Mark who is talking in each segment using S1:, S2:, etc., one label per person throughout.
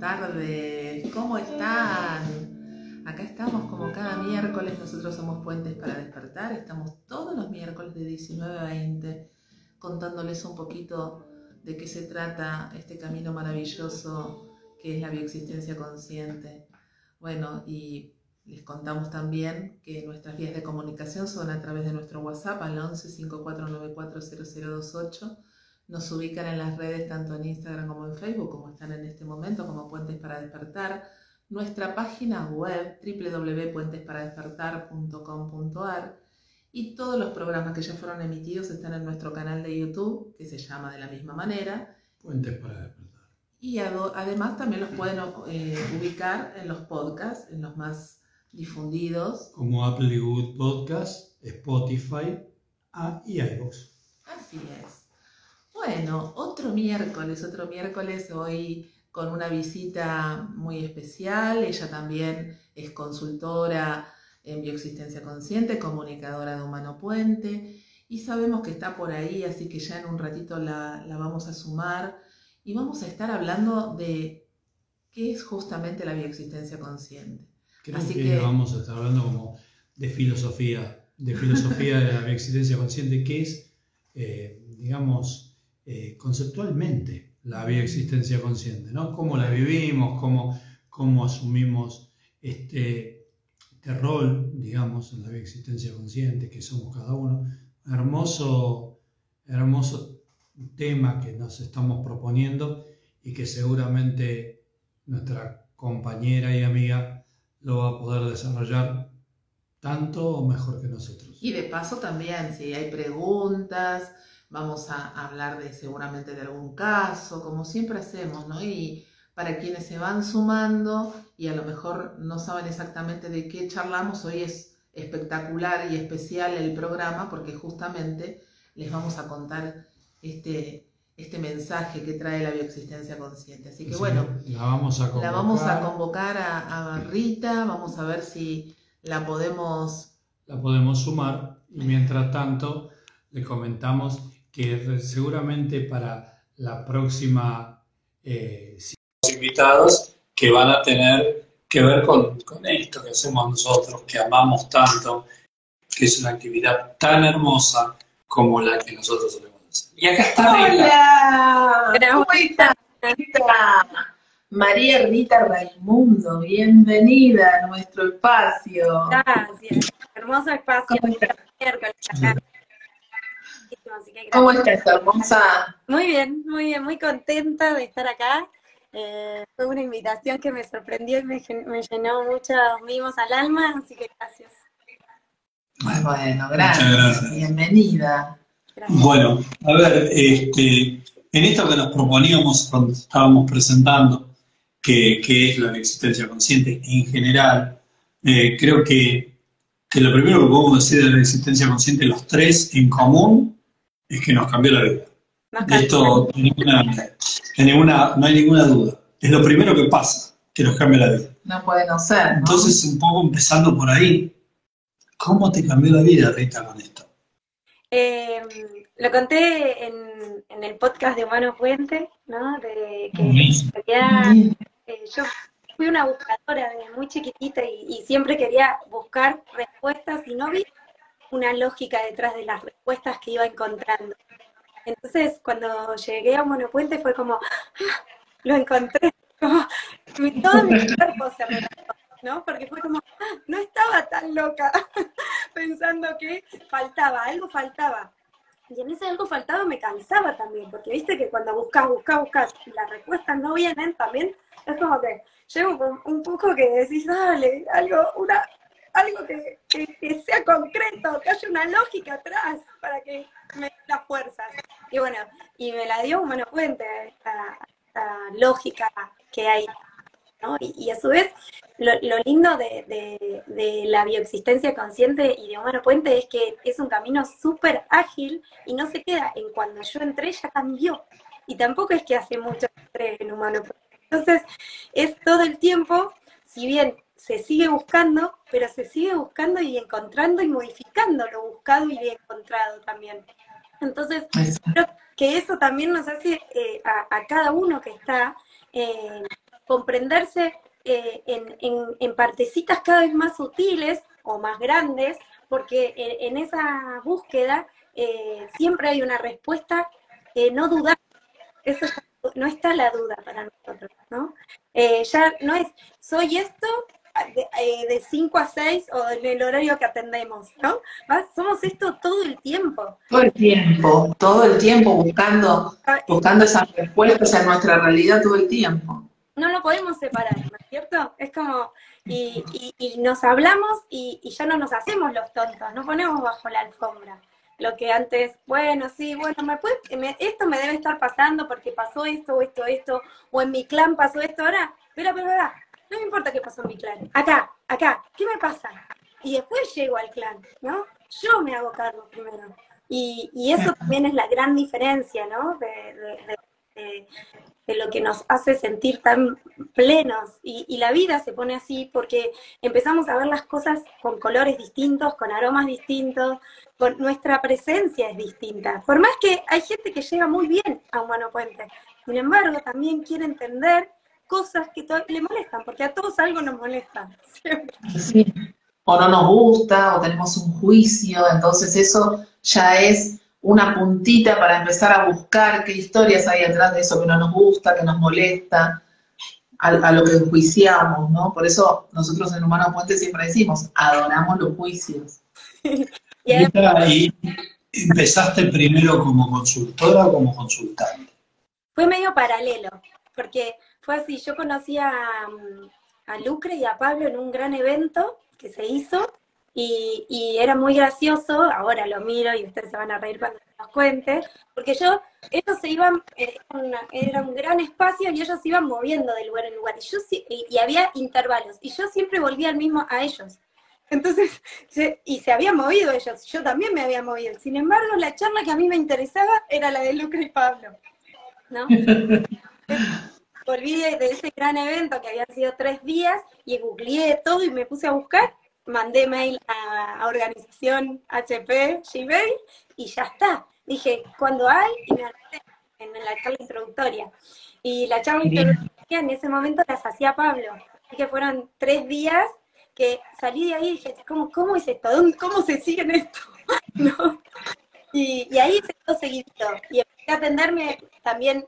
S1: tardes. ¿Cómo están? Acá estamos como cada miércoles. Nosotros somos Puentes para Despertar. Estamos todos los miércoles de 19 a 20 contándoles un poquito de qué se trata este camino maravilloso que es la bioexistencia consciente. Bueno, y les contamos también que nuestras vías de comunicación son a través de nuestro WhatsApp al 11 5494 0028 nos ubican en las redes tanto en Instagram como en Facebook, como están en este momento, como Puentes para Despertar. Nuestra página web www.puentesparadespertar.com.ar y todos los programas que ya fueron emitidos están en nuestro canal de YouTube, que se llama de la misma manera.
S2: Puentes para Despertar.
S1: Y además también los pueden eh, ubicar en los podcasts, en los más difundidos.
S2: Como Apple Good Podcast, Spotify ah, y iVoox.
S1: Así es. Bueno, otro miércoles, otro miércoles hoy con una visita muy especial. Ella también es consultora en bioexistencia consciente, comunicadora de Humano Puente y sabemos que está por ahí, así que ya en un ratito la, vamos a sumar y vamos a estar hablando de qué es justamente la bioexistencia consciente.
S2: Creo así que, vamos a estar hablando como de filosofía, de filosofía de la bioexistencia consciente, que es, eh, digamos, eh, conceptualmente la bioexistencia consciente, ¿no? Cómo la vivimos, cómo, cómo asumimos este, este, rol, digamos, en la bioexistencia consciente, que somos cada uno. Hermoso, hermoso tema que nos estamos proponiendo y que seguramente nuestra compañera y amiga lo va a poder desarrollar tanto o mejor que nosotros.
S1: Y de paso también, si hay preguntas, vamos a hablar de seguramente de algún caso, como siempre hacemos, ¿no? Y para quienes se van sumando y a lo mejor no saben exactamente de qué charlamos, hoy es espectacular y especial el programa porque justamente les vamos a contar este, este mensaje que trae la bioexistencia consciente. Así que bueno,
S2: la vamos a
S1: convocar, la vamos a, convocar a, a Rita, vamos a ver si la podemos...
S2: La podemos sumar y mientras tanto le comentamos que seguramente para la próxima eh, invitados que van a tener que ver con, esto que hacemos nosotros, que amamos tanto, que es una actividad tan hermosa como la que nosotros solemos hacer.
S1: Y acá está Hola, María Rita Raimundo, bienvenida a nuestro espacio.
S3: Gracias, hermoso espacio.
S1: ¿Cómo estás, hermosa?
S3: Muy bien, muy bien, muy contenta de estar acá. Eh, fue una invitación que me sorprendió y me, llenó muchos mimos al alma, así que gracias.
S1: Muy bueno, gracias. Bienvenida.
S2: Bueno, a ver, este, en esto que nos proponíamos cuando estábamos presentando, que, es la existencia consciente en general, eh, creo que, que, lo primero que podemos decir de la existencia consciente, los tres en común, es que nos cambió la vida. esto ninguna, no hay ninguna duda. Es lo primero que pasa, que nos cambia la vida.
S1: No puede no ser.
S2: Entonces, un poco empezando por ahí, ¿cómo te cambió la vida, Rita, con esto?
S3: Em, lo conté en, el podcast de Humano Puente, ¿no? De que eh, yo fui una buscadora desde muy chiquitita y, y, siempre quería buscar respuestas y no vi una lógica detrás de las respuestas que iba encontrando. Entonces, cuando llegué a Monopuente fue como, ¡ah! lo encontré, como, todo mi cuerpo se relajó, ¿no? Porque fue como, ¡ah! no estaba tan loca, pensando que faltaba, algo faltaba. Y en ese algo faltaba me cansaba también, porque viste que cuando buscas, buscas, buscas, y las respuestas no vienen también, es como que llega un, un poco que decís, dale, algo, una, algo que, sea concreto, que haya una lógica atrás para que me dé las fuerzas. Y bueno, y me la dio Humano Puente, esta, lógica que hay. ¿no? Y, a su vez, lo, lindo de, la bioexistencia consciente y de Humano Puente es que es un camino súper ágil y no se queda en cuando yo entré ya cambió. Y tampoco es que hace mucho entré en Humano Puente. Entonces, es todo el tiempo, si bien se sigue buscando, pero se sigue buscando y encontrando y modificando lo buscado y encontrado también. Entonces, creo que eso también nos hace eh, a, cada uno que está eh, comprenderse eh, en, partecitas cada vez más sutiles o más grandes, porque en, esa búsqueda siempre hay una respuesta no dudar. Eso no está la duda para nosotros, ¿no? ya no es, soy esto, de 5 a 6 o en el horario que atendemos, ¿no? Somos esto todo el tiempo.
S1: Todo el tiempo, todo el tiempo buscando, ah, buscando esas respuestas en nuestra realidad todo el tiempo.
S3: No lo podemos separar, ¿no es cierto? Es como, y, y, nos hablamos y, y, ya no nos hacemos los tontos, no ponemos bajo la alfombra. Lo que antes, bueno, sí, bueno, me puede, esto me debe estar pasando porque pasó esto, o esto, esto, o en mi clan pasó esto, ahora, pero, pero, pero, no me importa qué pasó en mi clan, acá, acá, ¿qué me pasa? Y después llego al clan, ¿no? Yo me hago cargo primero. Y, y eso también es la gran diferencia, ¿no? De, lo que nos hace sentir tan plenos. Y, y, la vida se pone así porque empezamos a ver las cosas con colores distintos, con aromas distintos, con nuestra presencia es distinta. Por más que hay gente que llega muy bien a Humano Puente, sin embargo, también quiere entender cosas que le molestan, porque a todos algo nos molesta.
S1: Sí. O no nos gusta, o tenemos un juicio, entonces eso ya es una puntita para empezar a buscar qué historias hay detrás de eso que no nos gusta, que nos molesta, a, lo que enjuiciamos, ¿no? Por eso nosotros en Humano Puente siempre decimos, adoramos los juicios.
S2: y empezaste primero como consultora o como consultante?
S3: Fue medio paralelo, porque fue así, yo conocí a, a Lucre y a Pablo en un gran evento que se hizo y, era muy gracioso, ahora lo miro y ustedes se van a reír cuando los cuente, porque yo, ellos se iban, eh, era un gran espacio y ellos se iban moviendo de lugar en lugar y, yo, y, había intervalos y yo siempre volvía al mismo a ellos. Entonces, y se habían movido ellos, yo también me había movido. Sin embargo, la charla que a mí me interesaba era la de Lucre y Pablo. ¿no? volví de, ese gran evento que habían sido tres días y googleé todo y me puse a buscar, mandé mail a, organización HP, Gmail y ya está. Dije, cuando hay, y me en la charla introductoria. Y la charla introductoria en ese momento las hacía Pablo. Así que fueron tres días que salí de ahí y dije, ¿cómo, cómo es esto? ¿Cómo se sigue en esto? ¿No? Y, y, ahí se quedó seguido. Y atenderme también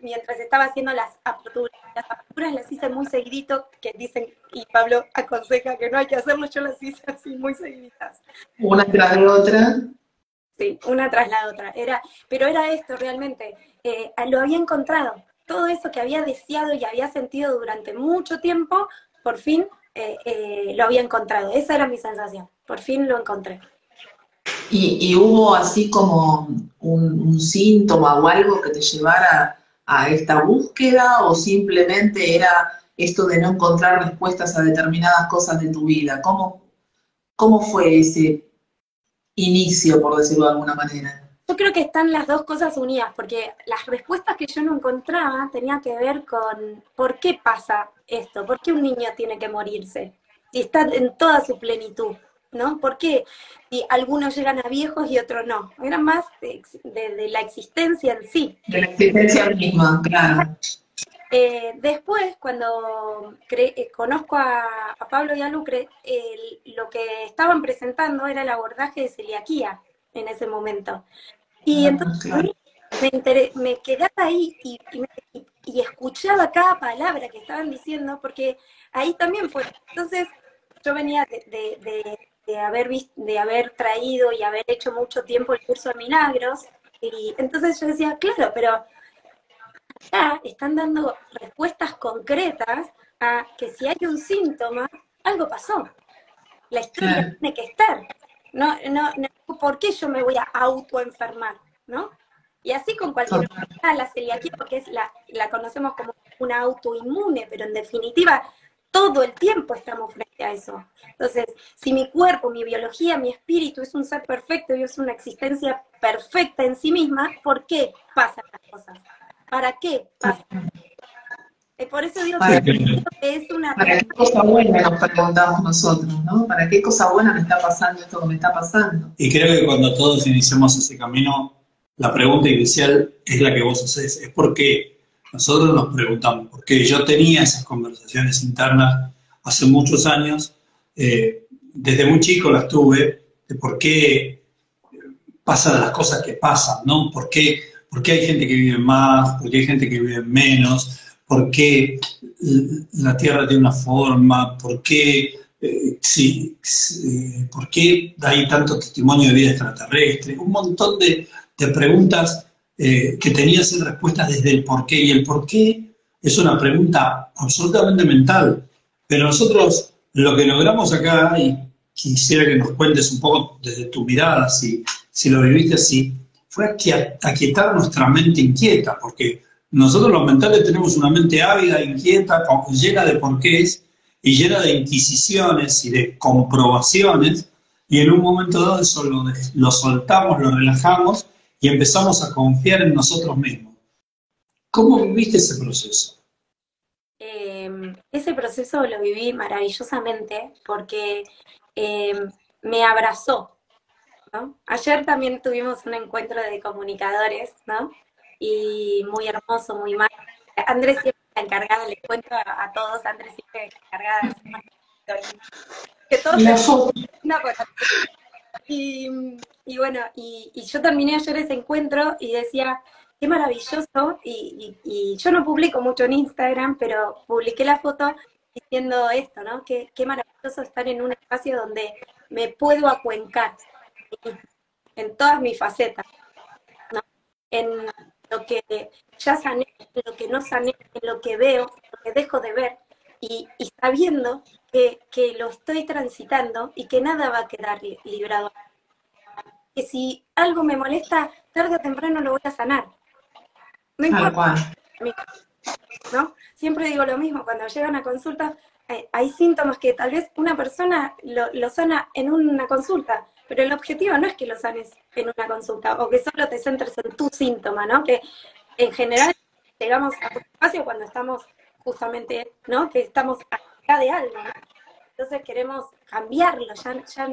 S3: mientras estaba haciendo las aperturas. Las aperturas las hice muy seguidito, que dicen, y Pablo aconseja que no hay que hacerlo, yo las hice así muy seguiditas.
S1: Una tras la otra.
S3: Sí, una tras la otra. Era, pero era esto realmente, eh, lo había encontrado. Todo eso que había deseado y había sentido durante mucho tiempo, por fin eh, eh, lo había encontrado. Esa era mi sensación. Por fin lo encontré.
S1: Y, hubo así como un, síntoma o algo que te llevara a esta búsqueda o simplemente era esto de no encontrar respuestas a determinadas cosas de tu vida? ¿Cómo, cómo fue ese inicio, por decirlo de alguna manera?
S3: Yo creo que están las dos cosas unidas, porque las respuestas que yo no encontraba tenían que ver con por qué pasa esto, por qué un niño tiene que morirse, y está en toda su plenitud. ¿No? Porque y algunos llegan a viejos y otros no. Era más de, la existencia en sí.
S1: De la existencia misma, claro.
S3: Eh, después, cuando eh, conozco a, Pablo y a Lucre, lo que estaban presentando era el abordaje de celiaquía en ese momento. Y ah, entonces me, me, quedaba ahí y, y, escuchaba cada palabra que estaban diciendo, porque ahí también fue. Entonces, yo venía de, de haber, de haber traído y haber hecho mucho tiempo el curso de milagros. Y entonces yo decía, claro, pero acá están dando respuestas concretas a que si hay un síntoma, algo pasó. La historia tiene que estar. No, no, no, ¿por qué yo me voy a autoenfermar? ¿No? Y así con cualquier enfermedad, la celiaquía, porque es la, la conocemos como una autoinmune, pero en definitiva todo el tiempo estamos frente a eso. Entonces, si mi cuerpo, mi biología, mi espíritu es un ser perfecto y es una existencia perfecta en sí misma, ¿por qué pasan las cosas? ¿Para qué pasan? Eh, por eso digo que, es una...
S1: ¿Para qué cosa buena nos preguntamos nosotros, no? ¿Para qué cosa buena me está pasando esto que me está pasando?
S2: Y creo que cuando todos iniciamos ese camino, la pregunta inicial es la que vos haces, es por qué nosotros nos preguntamos por qué. Yo tenía esas conversaciones internas hace muchos años, eh, desde muy chico las tuve, de por qué pasan las cosas que pasan, ¿no? ¿Por qué, por qué hay gente que vive más, por qué hay gente que vive menos, por qué la Tierra tiene una forma, por qué, eh, sí, por qué hay tanto testimonio de vida extraterrestre, un montón de, de preguntas eh, que tenían ser respuestas desde el por qué. Y el por qué es una pregunta absolutamente mental. Pero nosotros lo que logramos acá, y quisiera que nos cuentes un poco desde tu mirada, si, si lo viviste así, fue aquietar nuestra mente inquieta, porque nosotros los mentales tenemos una mente ávida, inquieta, llena de porqués y llena de inquisiciones y de comprobaciones, y en un momento dado eso lo, lo soltamos, lo relajamos y empezamos a confiar en nosotros mismos. ¿Cómo viviste ese proceso?
S3: Ese proceso lo viví maravillosamente porque em, me abrazó. Ayer también tuvimos un encuentro de comunicadores, ¿no? Y muy hermoso, muy mal. Andrés siempre está encargada, les cuento a, todos, Andrés siempre está encargada que todos y, y bueno, y, yo terminé ayer ese encuentro y decía, qué maravilloso, y, yo no publico mucho en Instagram, pero publiqué la foto diciendo esto, ¿no? Qué, maravilloso estar en un espacio donde me puedo acuencar en todas mis facetas, ¿no? En lo que ya sané, en lo que no sané, en lo que veo, en lo que dejo de ver, y, sabiendo que, que, lo estoy transitando y que nada va a quedar librado que si algo me molesta, tarde o temprano lo voy a sanar. No importa. ¿no? Siempre digo lo mismo, cuando llegan a consulta, eh, hay síntomas que tal vez una persona lo, sana en una consulta, pero el objetivo no es que lo sanes en una consulta o que solo te centres en tu síntoma, ¿no? Que en general llegamos a un espacio cuando estamos justamente, ¿no? Que estamos acá de algo, entonces queremos cambiarlo, ya,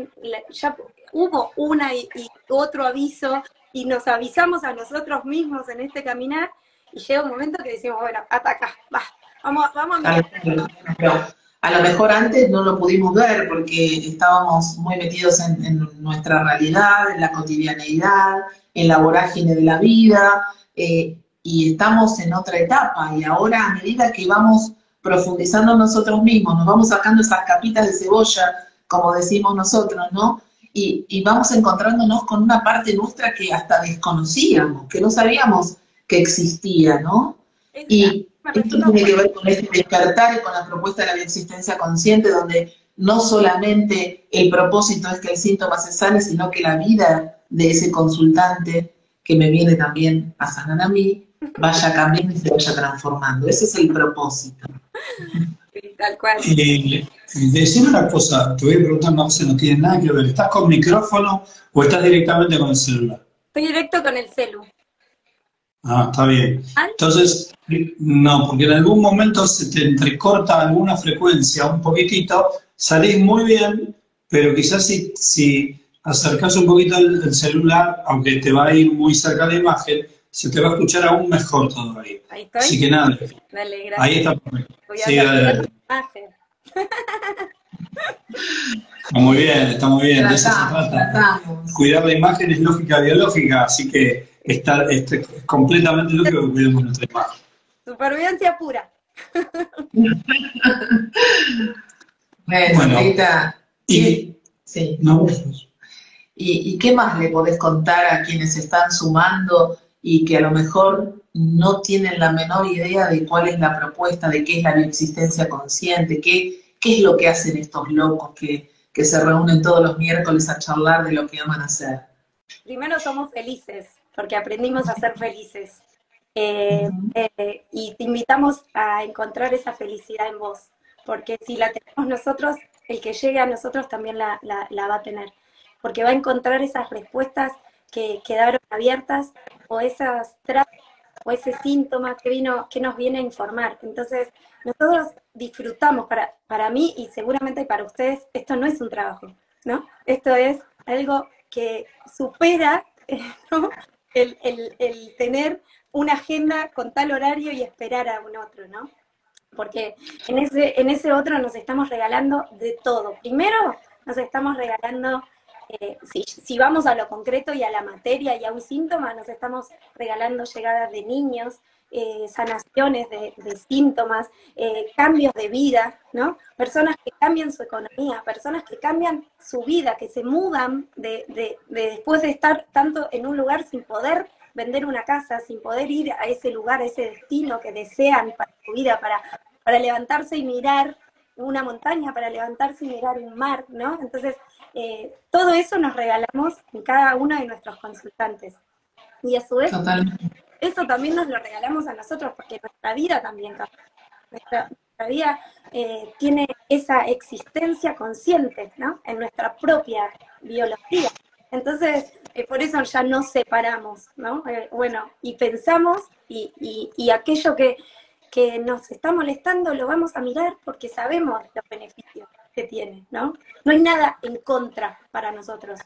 S3: ya, hubo una y, otro aviso y nos avisamos a nosotros mismos en este caminar y llega un momento que decimos, bueno, ataca, va, vamos, vamos a
S1: mirar. A lo mejor antes no lo pudimos ver porque estábamos muy metidos en, nuestra realidad, en la cotidianeidad, en la vorágine de la vida, eh, y estamos en otra etapa. Y ahora, a medida que vamos profundizando nosotros mismos, nos vamos sacando esas capitas de cebolla, como decimos nosotros, ¿no? Y, vamos encontrándonos con una parte nuestra que hasta desconocíamos, que no sabíamos que existía, ¿no? Y esto tiene que ver con este despertar y con la propuesta de la existencia consciente, donde no solamente el propósito es que el síntoma se sane, sino que la vida de ese consultante que me viene también a sanar a mí, vaya cambiando y se vaya transformando. Ese es el propósito.
S3: tal cual.
S2: Eh, decime una cosa, te voy a preguntar una cosa, no tiene nada que ver. ¿Estás con micrófono o estás directamente con el celular?
S3: Estoy directo con el celu.
S2: Ah, está bien. Entonces, no, porque en algún momento se te entrecorta alguna frecuencia un poquitito, salís muy bien, pero quizás si, si acercas un poquito el, celular, aunque te va a ir muy cerca la imagen, se te va a escuchar aún mejor todavía. Ahí estoy. Así que nada. Dale, gracias. Ahí está Voy a sí, dale, Está muy bien, está muy bien, de eso se trata. Cuidar la imagen es lógica biológica, así que está, es completamente lógico que cuidemos nuestra imagen.
S3: Supervivencia pura.
S1: bueno, y, sí. No, ¿Y, ¿Y qué más le podés contar a quienes están sumando y que a lo mejor no tienen la menor idea de cuál es la propuesta, de qué es la bioexistencia consciente, qué, qué es lo que hacen estos locos que, se reúnen todos los miércoles a charlar de lo que aman hacer.
S3: Primero somos felices, porque aprendimos a ser felices. Eh, eh, y te invitamos a encontrar esa felicidad en vos, porque si la tenemos nosotros, el que llegue a nosotros también la, la va a tener, porque va a encontrar esas respuestas que quedaron abiertas o esas o ese síntoma que vino, que nos viene a informar. Entonces, nosotros disfrutamos, para, para mí y seguramente para ustedes, esto no es un trabajo, ¿no? Esto es algo que supera el, tener una agenda con tal horario y esperar a un otro, ¿no? Porque en ese, en ese otro nos estamos regalando de todo. Primero, nos estamos regalando, eh, si, vamos a lo concreto y a la materia y a un síntoma, nos estamos regalando llegadas de niños, eh, sanaciones de, síntomas, eh, cambios de vida, ¿no? Personas que cambian su economía, personas que cambian su vida, que se mudan de, de, después de estar tanto en un lugar sin poder vender una casa, sin poder ir a ese lugar, a ese destino que desean para su vida, para, para levantarse y mirar una montaña, para levantarse y mirar un mar, ¿no? Entonces, eh, todo eso nos regalamos en cada uno de nuestros consultantes. Y a su vez, eso también nos lo regalamos a nosotros, porque nuestra vida también cambia. Nuestra, vida eh, tiene esa existencia consciente, ¿no? En nuestra propia biología. Entonces, eh, por eso ya nos separamos, ¿no? Eh, bueno, y pensamos y, y, aquello que, que, nos está molestando lo vamos a mirar porque sabemos los beneficios que tiene, ¿no? No hay nada en contra para nosotros.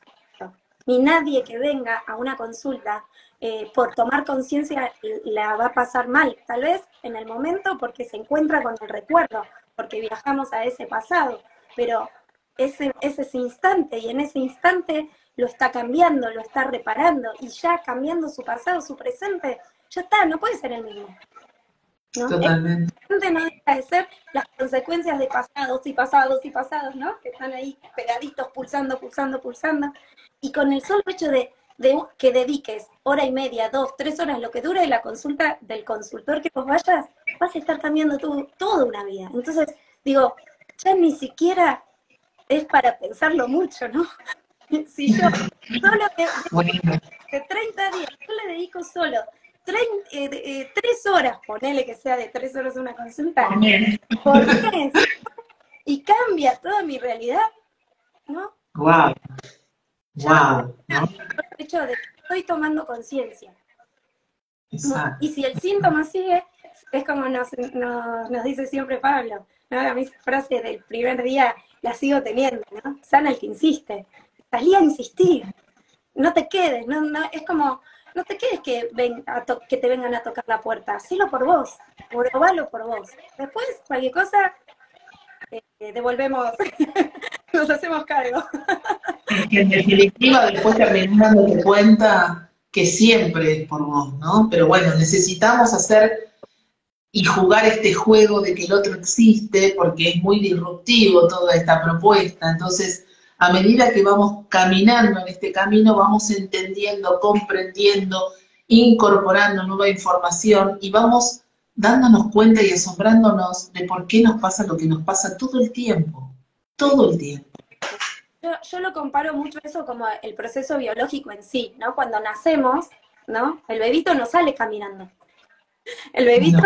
S3: Ni nadie que venga a una consulta eh, por tomar conciencia la va a pasar mal, tal vez en el momento porque se encuentra con el recuerdo, porque viajamos a ese pasado, pero ese, es ese instante y en ese instante lo está cambiando, lo está reparando y ya cambiando su pasado, su presente, ya está, no puede ser el mismo. ¿No? Totalmente. no deja de ser las consecuencias de pasados y pasados y pasados, ¿no? Que están ahí pegaditos, pulsando, pulsando, pulsando. Y con el solo hecho de de que dediques hora y media, dos, tres horas, lo que dure la consulta del consultor que vos vayas, vas a estar cambiando tu, toda una vida. Entonces, digo, ya ni siquiera es para pensarlo mucho, ¿no? si yo solo de, de, 30 días, yo le dedico solo eh, eh, tres horas, ponele que sea de tres horas una consulta, por mes, y cambia toda mi realidad, ¿no?
S4: Wow. Wow.
S3: ¿no? El hecho de que estoy tomando conciencia. Y si el síntoma sigue, es como nos, nos, dice siempre Pablo, ¿no? A mí esa frase del primer día la sigo teniendo, ¿no? Sana el que insiste. Salí a insistir. No te quedes, no, no, es como, no te quedes que, ven a que te vengan a tocar la puerta. Hacelo por vos, probalo por vos. Después, cualquier cosa, eh, devolvemos, nos hacemos cargo.
S4: en definitiva después terminas dándote cuenta que siempre es por vos, ¿no? Pero bueno, necesitamos hacer y jugar este juego de que el otro existe porque es muy disruptivo toda esta propuesta. Entonces, a medida que vamos caminando en este camino, vamos entendiendo, comprendiendo, incorporando nueva información y vamos dándonos cuenta y asombrándonos de por qué nos pasa lo que nos pasa todo el tiempo, todo el tiempo.
S3: Yo, lo comparo mucho eso como el proceso biológico en sí, ¿no? Cuando nacemos, ¿no? El bebito no sale caminando. El bebito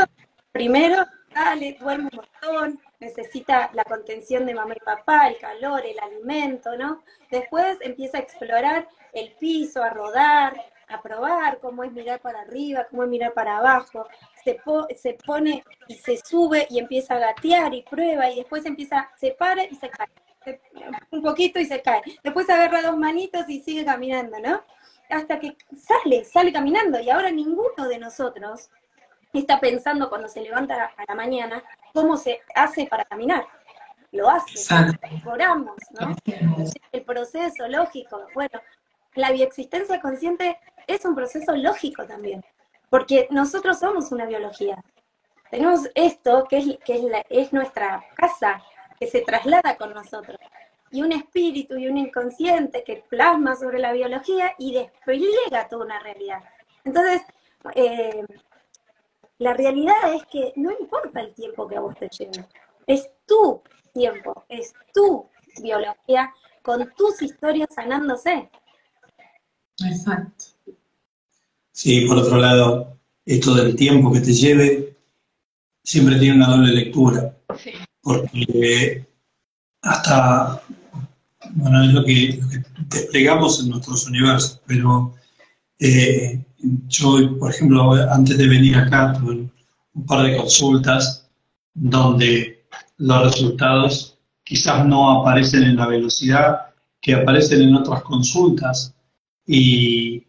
S3: primero sale, duerme un montón, necesita la contención de mamá y papá, el calor, el alimento, ¿no? Después empieza a explorar el piso, a rodar, a probar cómo es mirar para arriba, cómo es mirar para abajo, se, se pone y se sube y empieza a gatear y prueba y después empieza, se para y se cae, un poquito y se cae, después agarra dos manitos y sigue caminando, ¿no? Hasta que sale, sale caminando y ahora ninguno de nosotros está pensando cuando se levanta a la mañana cómo se hace para caminar. Lo hace, exploramos, ¿no? El proceso lógico. Bueno, la bioexistencia consciente es un proceso lógico también, porque nosotros somos una biología. Tenemos esto que es, que es, nuestra casa, que se traslada con nosotros, y un espíritu y un inconsciente que plasma sobre la biología y despliega toda una realidad. Entonces, eh, la realidad es que no importa el tiempo que a vos te lleve, es tu tiempo, es tu biología con tus historias sanándose.
S4: Exacto.
S2: Sí, por otro lado, esto del tiempo que te lleve siempre tiene una doble lectura. Porque hasta, bueno, es lo que, desplegamos en nuestros universos, pero eh, yo, por ejemplo, antes de venir acá, tuve un par de consultas donde los resultados quizás no aparecen en la velocidad que aparecen en otras consultas. Y,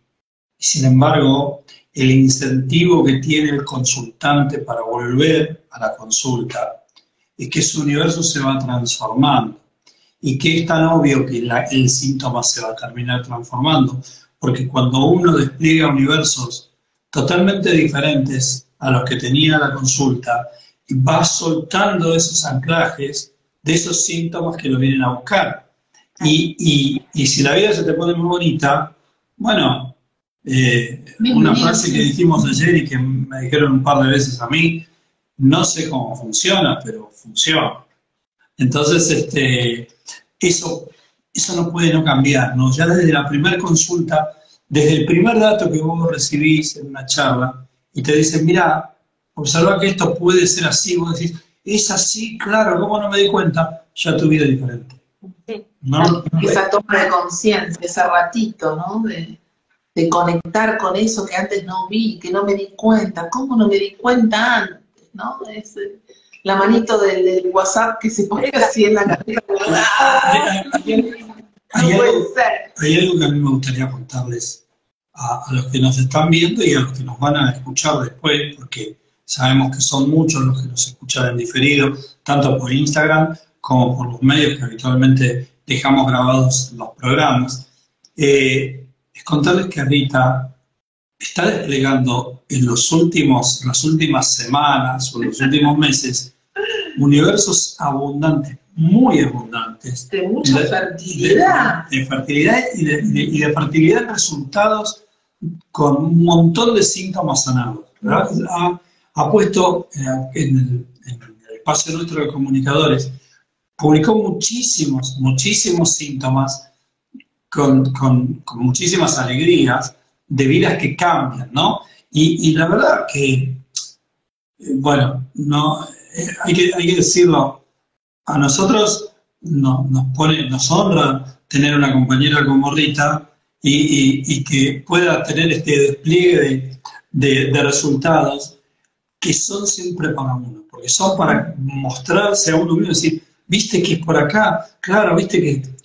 S2: sin embargo, el incentivo que tiene el consultante para volver a la consulta es que su universo se va transformando. Y que es tan obvio que el síntoma se va a terminar transformando, porque cuando uno despliega universos totalmente diferentes a los que tenía la consulta, va soltando esos anclajes de esos síntomas que lo vienen a buscar. Y, si la vida se te pone muy bonita, bueno, eh, una frase que dijimos ayer y que me dijeron un par de veces a mí, no sé cómo funciona, pero funciona. Entonces, este, eso, eso no puede no cambiar, ¿no? Ya desde la primera consulta, desde el primer dato que vos recibís en una charla, y te dicen, mira, observa que esto puede ser así, vos decís, es así, claro, ¿cómo no me di cuenta? Ya tu vida es diferente.
S4: ¿No? Esa toma de conciencia, ese ratito, ¿no? De, de conectar con eso que antes no vi, que no me di cuenta. ¿Cómo no me di cuenta antes? ¿no? Es eh, la manito del, WhatsApp que se pone así en la cabeza.
S2: Hay, algo, que a mí me gustaría contarles a, a, los que nos están viendo y a los que nos van a escuchar después, porque sabemos que son muchos los que nos escuchan en diferido, tanto por Instagram como por los medios que habitualmente dejamos grabados los programas. Eh, es contarles que Rita está desplegando en los últimos, las últimas semanas o los últimos meses universos abundantes, muy abundantes.
S4: De mucha fertilidad.
S2: De, fertilidad y de, fertilidad resultados con un montón de síntomas sanados. Ha, puesto eh, en, el, en el espacio nuestro de comunicadores, publicó muchísimos, muchísimos síntomas con, con, muchísimas alegrías de vidas que cambian, ¿no? Y, la verdad que, eh, bueno, no, eh, hay, que, hay que decirlo, a nosotros no, nos, pone, nos honra tener una compañera como Rita y, que pueda tener este despliegue de, resultados que son siempre para uno, porque son para mostrarse a uno mismo y decir, viste que es por acá, claro, viste que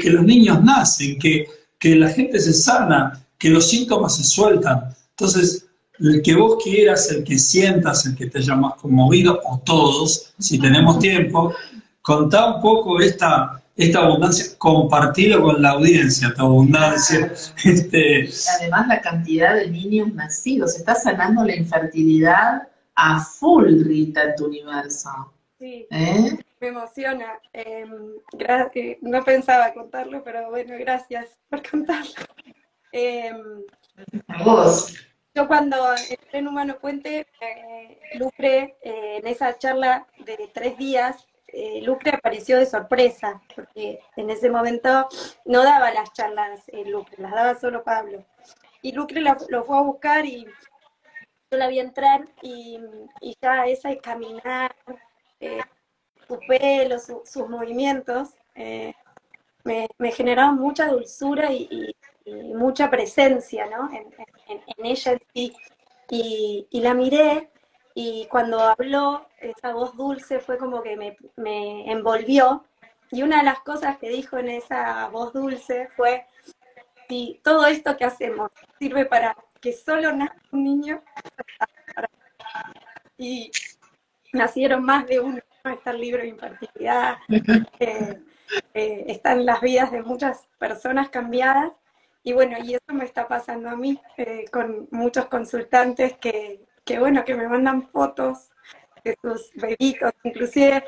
S2: que, los niños nacen, que, que la gente se sana, que los síntomas se sueltan. Entonces, el que vos quieras, el que sientas, el que te haya más conmovido, o todos, si tenemos tiempo, contá un poco esta, esta abundancia, compartirlo con la audiencia, tu abundancia. Este...
S4: Además, la cantidad de niños nacidos, está sanando la infertilidad a full, Rita, en tu universo.
S3: Sí. ¿Eh? me emociona. Em, eh, no pensaba contarlo, pero bueno, gracias por contarlo. Em, yo cuando entré en Humano Puente, eh, Lucre, eh, en esa charla de tres días, Lucre apareció de sorpresa, porque en ese momento no daba las charlas Lucre, las daba solo Pablo. Y Lucre lo, fue a buscar y yo la vi entrar y, ya esa es caminar, su pelo, sus movimientos, eh, me, me, generaban mucha dulzura y, mucha presencia ¿no? en, ella sí. Y, la miré y cuando habló, esa voz dulce fue como que me, me envolvió. Y una de las cosas que dijo en esa voz dulce fue, si todo esto que hacemos sirve para que solo nazca un niño, y nacieron más de uno está el libro de infertilidad, eh, eh, están las vidas de muchas personas cambiadas. Y bueno, y eso me está pasando a mí eh, con muchos consultantes que, que, bueno, que me mandan fotos de sus bebitos. Inclusive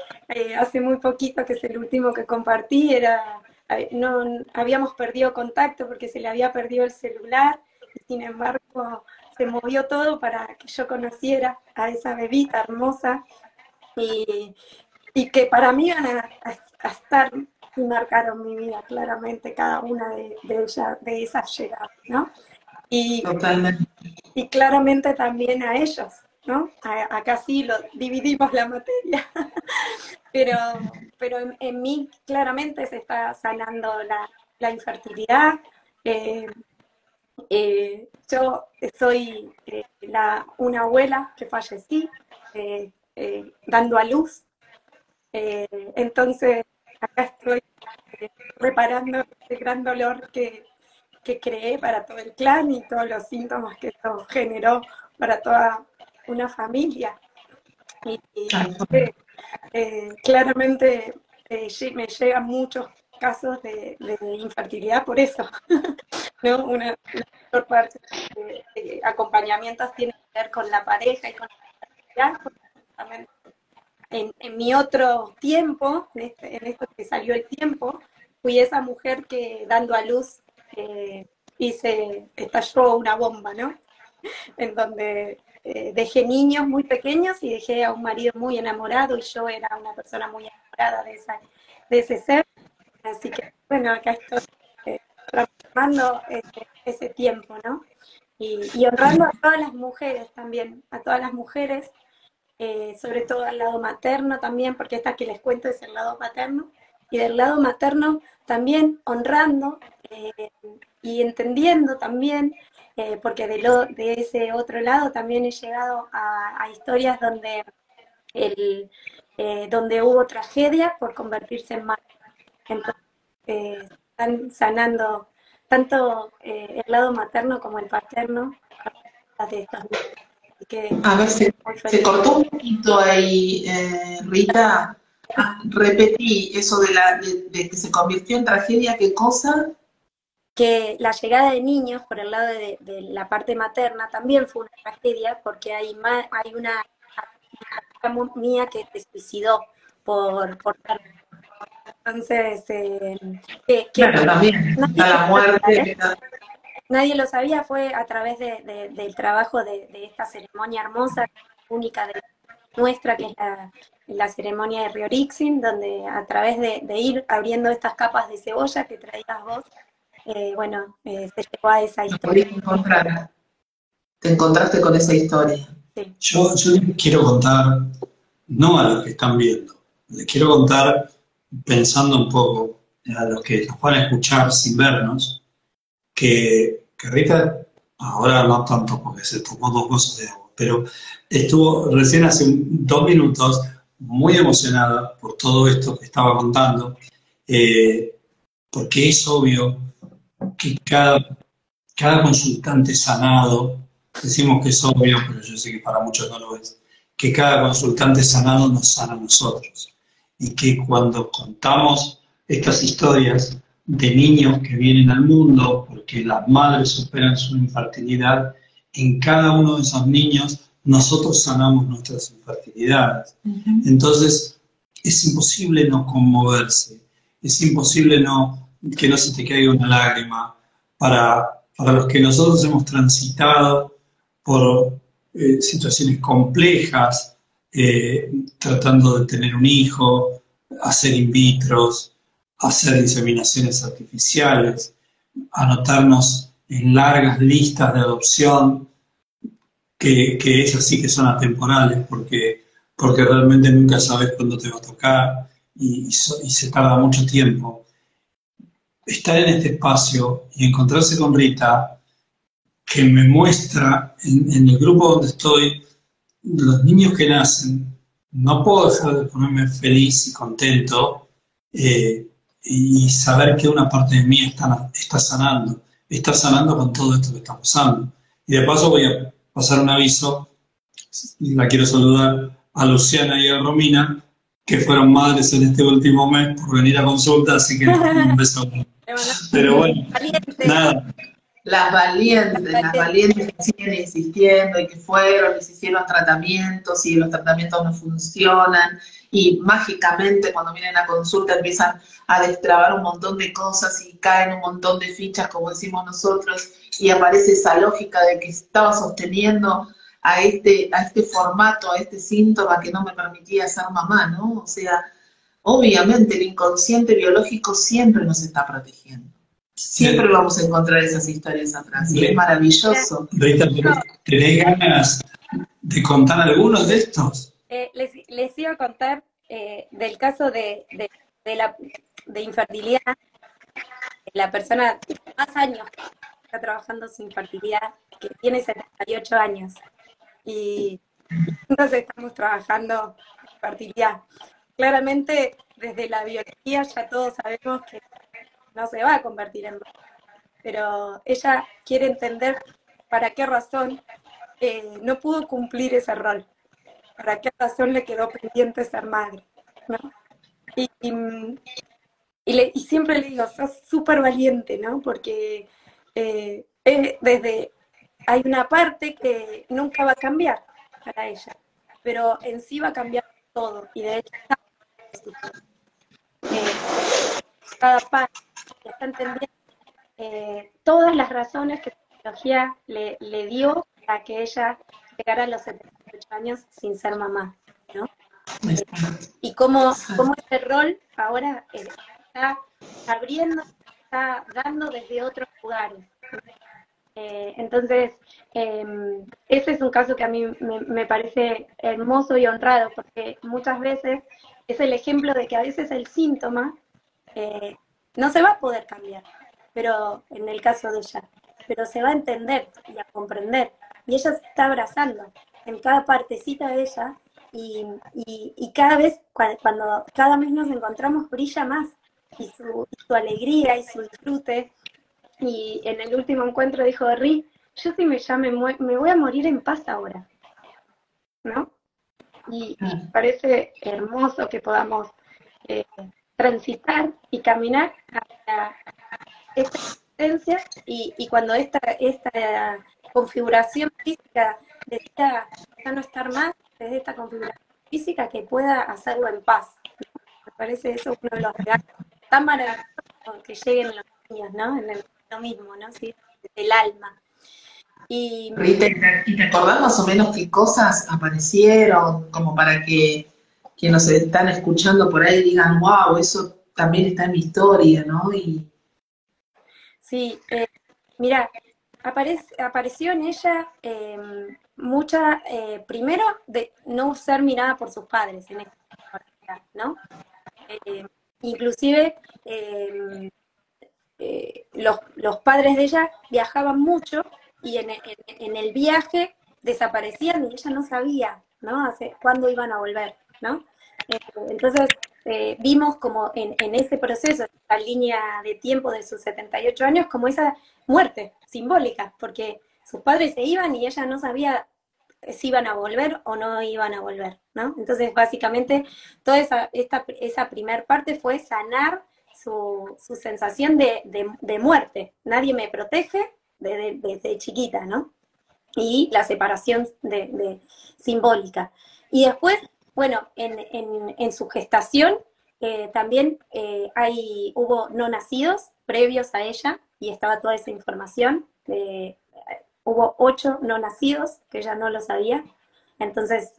S3: hace muy poquito, que es el último que compartí, era, no, habíamos perdido contacto porque se le había perdido el celular, sin embargo se movió todo para que yo conociera a esa bebita hermosa y, y que para mí van a, estar y marcaron mi vida claramente cada una de, de, de esas llegadas, ¿no? Y,
S4: Totalmente.
S3: y claramente también a ellos, ¿no? acá sí lo dividimos la materia, pero, pero en, mí claramente se está sanando la, la infertilidad. Eh, eh, yo soy eh, la, una abuela que fallecí, dando a luz. Entonces, acá estoy reparando este gran dolor que, que creé para todo el clan y todos los síntomas que esto generó para toda una familia. Y, eh, claramente eh, me llegan muchos casos de, infertilidad por eso. ¿no? Una, mayor parte de, acompañamientos tiene que ver con la pareja y con la infertilidad. En, en, mi otro tiempo, en, este, en esto que salió el tiempo, fui esa mujer que dando a luz eh, hice, estalló una bomba, ¿no? en donde eh, dejé niños muy pequeños y dejé a un marido muy enamorado y yo era una persona muy enamorada de, esa, de ese ser. Así que, bueno, acá estoy eh, transformando ese, tiempo, ¿no? Y, honrando a todas las mujeres también, a todas las mujeres, sobre todo al lado materno también, porque esta que les cuento es el lado paterno, y del lado materno también honrando y entendiendo también eh, porque de, lo, de ese otro lado también he llegado a, historias donde, el, eh, donde hubo tragedia por convertirse en madre. Entonces, eh, están sanando tanto el lado materno como el paterno de estas
S1: a ver, se, cortó un poquito ahí, Rita. Repetí eso de, la, de que se convirtió en tragedia, ¿qué cosa?
S3: que la llegada de niños por el lado de, la parte materna también fue una tragedia porque hay, hay una, mía que se suicidó por, por entonces eh, que,
S1: claro, también la muerte
S3: nadie lo sabía fue a través del trabajo de, esta ceremonia hermosa única de nuestra que es la, ceremonia de Riorixin donde a través de, ir abriendo estas capas de cebolla que traías vos eh, bueno, eh, se llegó a esa historia.
S1: Te encontraste con esa historia.
S2: Yo, yo les quiero contar, no a los que están viendo, les quiero contar pensando un poco a los que nos van a escuchar sin vernos, que, que Rita, ahora no tanto porque se tomó dos cosas de agua, pero estuvo recién hace dos minutos muy emocionada por todo esto que estaba contando, eh, porque es obvio que cada, cada consultante sanado, decimos que es obvio, pero yo sé que para muchos no lo es, que cada consultante sanado nos sana a nosotros. Y que cuando contamos estas historias de niños que vienen al mundo porque las madres superan su infertilidad, en cada uno de esos niños nosotros sanamos nuestras infertilidades. Entonces, es imposible no conmoverse, es imposible no que no se te caiga una lágrima, para, para los que nosotros hemos transitado por eh, situaciones complejas, eh, tratando de tener un hijo, hacer in vitros, hacer inseminaciones artificiales, anotarnos en largas listas de adopción, que, que esas sí que son atemporales, porque, porque realmente nunca sabes cuándo te va a tocar y, y se tarda mucho tiempo estar en este espacio y encontrarse con Rita, que me muestra en, el grupo donde estoy los niños que nacen, no puedo dejar de ponerme feliz y contento eh, y saber que una parte de mí está, está sanando, está sanando con todo esto que está pasando. Y de paso voy a pasar un aviso, la quiero saludar a Luciana y a Romina, que fueron madres en este último mes por venir a consulta, así que un beso. Pero bueno, nada.
S1: Las valientes, las valientes que siguen insistiendo y que fueron y se hicieron tratamientos y los tratamientos no funcionan y mágicamente cuando vienen a consulta empiezan a destrabar un montón de cosas y caen un montón de fichas, como decimos nosotros, y aparece esa lógica de que estaba sosteniendo a este, a este formato, a este síntoma que no me permitía ser mamá, ¿no? O sea, obviamente el inconsciente biológico siempre nos está protegiendo. Siempre vamos a encontrar esas historias atrás. Y es maravilloso.
S2: Rita, ¿tenés ganas de contar algunos de estos?
S3: Eh, les, iba a contar eh, del caso de, de, la, de infertilidad. La persona más años que está trabajando sin infertilidad, que tiene 78 años. Y entonces estamos trabajando fertilidad claramente desde la biología ya todos sabemos que no se va a convertir en pero ella quiere entender para qué razón eh, no pudo cumplir ese rol, para qué razón le quedó pendiente ser madre, ¿no? Y, y, siempre le digo, sos súper valiente, ¿no? Porque eh, desde, hay una parte que nunca va a cambiar para ella, pero en sí va a cambiar todo, y de hecho eh, cada parte está entendiendo eh, todas las razones que la tecnología le, le dio para que ella llegara a los 78 años sin ser mamá, ¿no? y cómo, cómo este rol ahora está abriendo, está dando desde otros lugares. Eh, entonces, em, ese es un caso que a mí me, parece hermoso y honrado, porque muchas veces es el ejemplo de que a veces el síntoma eh, no se va a poder cambiar, pero en el caso de ella, pero se va a entender y a comprender. Y ella se está abrazando en cada partecita de ella y, y, cada vez, cuando, cada vez nos encontramos, brilla más y su, su alegría y su disfrute y en el último encuentro dijo, Ri, yo si me llame, me voy a morir en paz ahora, ¿no? Y, parece hermoso que podamos eh, transitar y caminar hacia esta existencia y, y, cuando esta, esta configuración física decida ya no estar más, desde esta configuración física que pueda hacerlo en paz. Me parece eso uno de los regalos tan maravillosos que lleguen los niños, ¿no? En el mismo, ¿no? Sí, del alma.
S1: Y, ¿Y te acordás más o menos qué cosas aparecieron como para que quienes nos están escuchando por ahí digan, wow, eso también está en mi historia, ¿no? Y...
S3: Sí, eh, mira, apareció en ella em, mucha, eh, primero, de no ser mirada por sus padres en esta ¿no? Eh, inclusive em, eh, los, los, padres de ella viajaban mucho y en, en, el viaje desaparecían y ella no sabía, ¿no? Hace, cuándo iban a volver, ¿no? Eh, entonces, eh, vimos como en, en, ese proceso, la línea de tiempo de sus 78 años, como esa muerte simbólica, porque sus padres se iban y ella no sabía si iban a volver o no iban a volver, ¿no? Entonces, básicamente, toda esa, esta, esa primer parte fue sanar su, sensación de, muerte. Nadie me protege desde, chiquita, ¿no? Y la separación de, simbólica. Y después, bueno, en, su gestación eh, también eh, hay, hubo no nacidos previos a ella y estaba toda esa información. Eh, hubo ocho no nacidos, que ella no lo sabía. Entonces,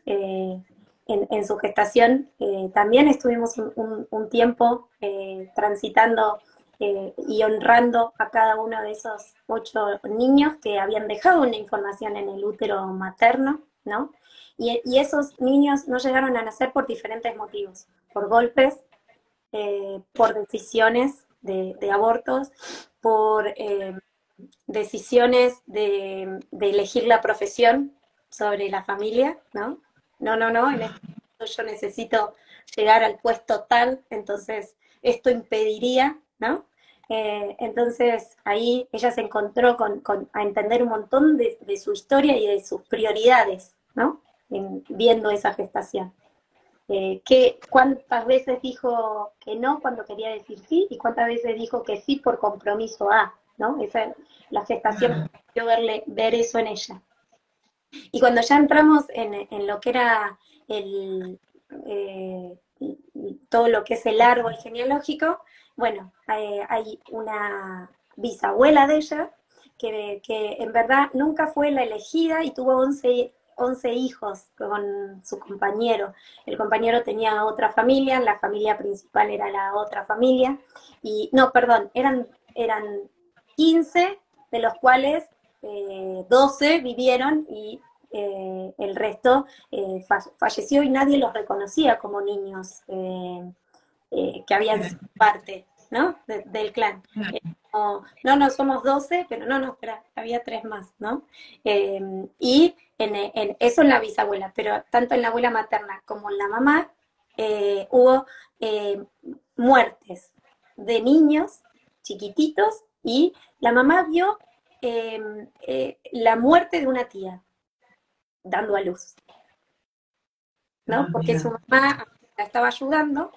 S3: en, su gestación eh, también estuvimos un, tiempo eh, transitando eh, y honrando a cada uno de esos ocho niños que habían dejado una información en el útero materno, ¿no? Y, esos niños no llegaron a nacer por diferentes motivos, por golpes, por decisiones de, abortos, por decisiones de, de elegir la profesión sobre la familia, ¿no? no, no, no, en este momento yo necesito llegar al puesto tal, entonces esto impediría, ¿no? Eh, entonces ahí ella se encontró con, a entender un montón de, su historia y de sus prioridades, ¿no? Viendo esa gestación. Eh, que, ¿Cuántas veces dijo que no cuando quería decir sí y cuántas veces dijo que sí por compromiso a, ¿no? Esa, la gestación, yo verle, ver eso en ella. Y cuando ya entramos en, lo que era el, eh, todo lo que es el árbol genealógico, bueno, eh, hay una bisabuela de ella que, en verdad nunca fue la elegida y tuvo 11, 11 hijos con su compañero. El compañero tenía otra familia, la familia principal era la otra familia, y no, perdón, eran, eran 15, de los cuales 12 eh, vivieron y eh, el resto eh, falleció y nadie los reconocía como niños que habían sido parte ¿no? del clan. no, no, somos 12, pero no, no, espera, había tres más, ¿no? y en, eso en la bisabuela, pero tanto en la abuela materna como en la mamá hubo muertes de niños chiquititos Y la mamá vio em, eh, la muerte de una tía dando a luz, ¿no?
S1: Ah,
S3: Porque
S1: mira.
S3: su mamá la estaba ayudando,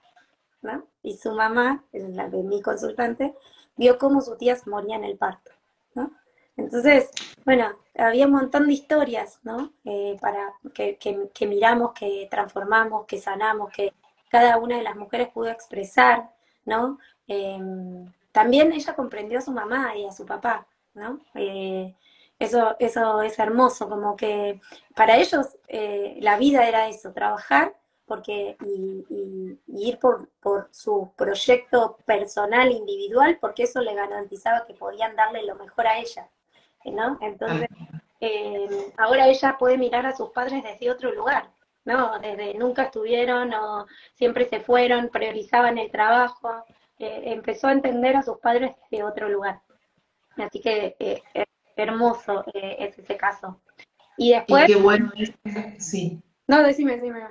S3: ¿no? Y su mamá, la de mi consultante, vio cómo su tía moría en el parto, ¿no? Entonces, bueno, había un montón de historias, ¿no? Eh, para que, que- que miramos, que transformamos, que sanamos, que cada una de las mujeres pudo expresar, ¿no? Eh, también ella comprendió a su mamá y a su papá, ¿no? Eh, eso, eso es hermoso, como que para ellos eh, la vida era eso, trabajar porque, y, y- y ir por, por su proyecto personal, individual, porque eso le garantizaba que podían darle lo mejor a ella, ¿no? Entonces, eh, ahora ella puede mirar a sus padres desde otro lugar, ¿no? Desde nunca estuvieron o siempre se fueron, priorizaban el trabajo, eh, empezó a entender a sus padres desde otro lugar. Así que eh, hermoso es ese caso. Y
S1: Y
S3: después,
S1: qué bueno es, sí,
S3: no, decime, decime.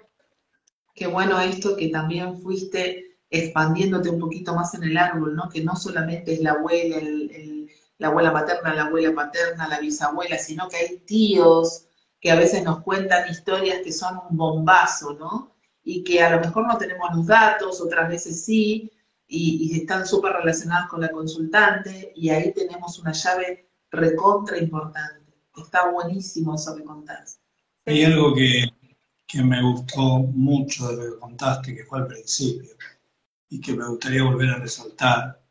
S1: Qué bueno esto que también fuiste expandiéndote un poquito más en el árbol, ¿no? Que no solamente es la abuela, el- el- la abuela materna, la abuela paterna, la bisabuela, sino que hay tíos que a veces nos cuentan historias que son un bombazo, ¿no? Y que a lo mejor no tenemos los datos, otras veces sí, y, y están súper relacionadas con la consultante, y ahí tenemos una llave recontra importante. Está buenísimo eso que contás.
S2: Hay algo que, que me gustó mucho de lo que contaste, que fue al principio, y que me gustaría volver a resaltar.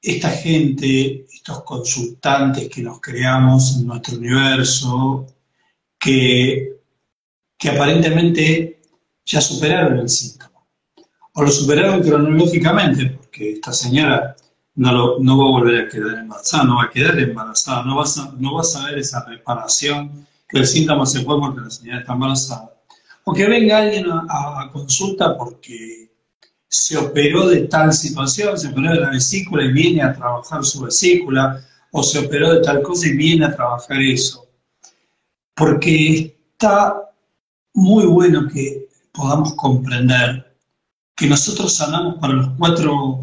S2: Esta gente, estos consultantes que nos creamos en nuestro universo, que, que aparentemente ya superaron el síntoma, o lo superaron cronológicamente, porque esta señora no, lo- no va a volver a quedar embarazada, no va a quedar embarazada, no va a, no va a saber esa reparación que el síntoma se fue porque la señora está embarazada. O que venga alguien a, consulta porque se operó de tal situación, se operó de la vesícula y viene a trabajar su vesícula, o se operó de tal cosa y viene a trabajar eso. Porque está muy bueno que podamos comprender que nosotros sanamos para los cuatro,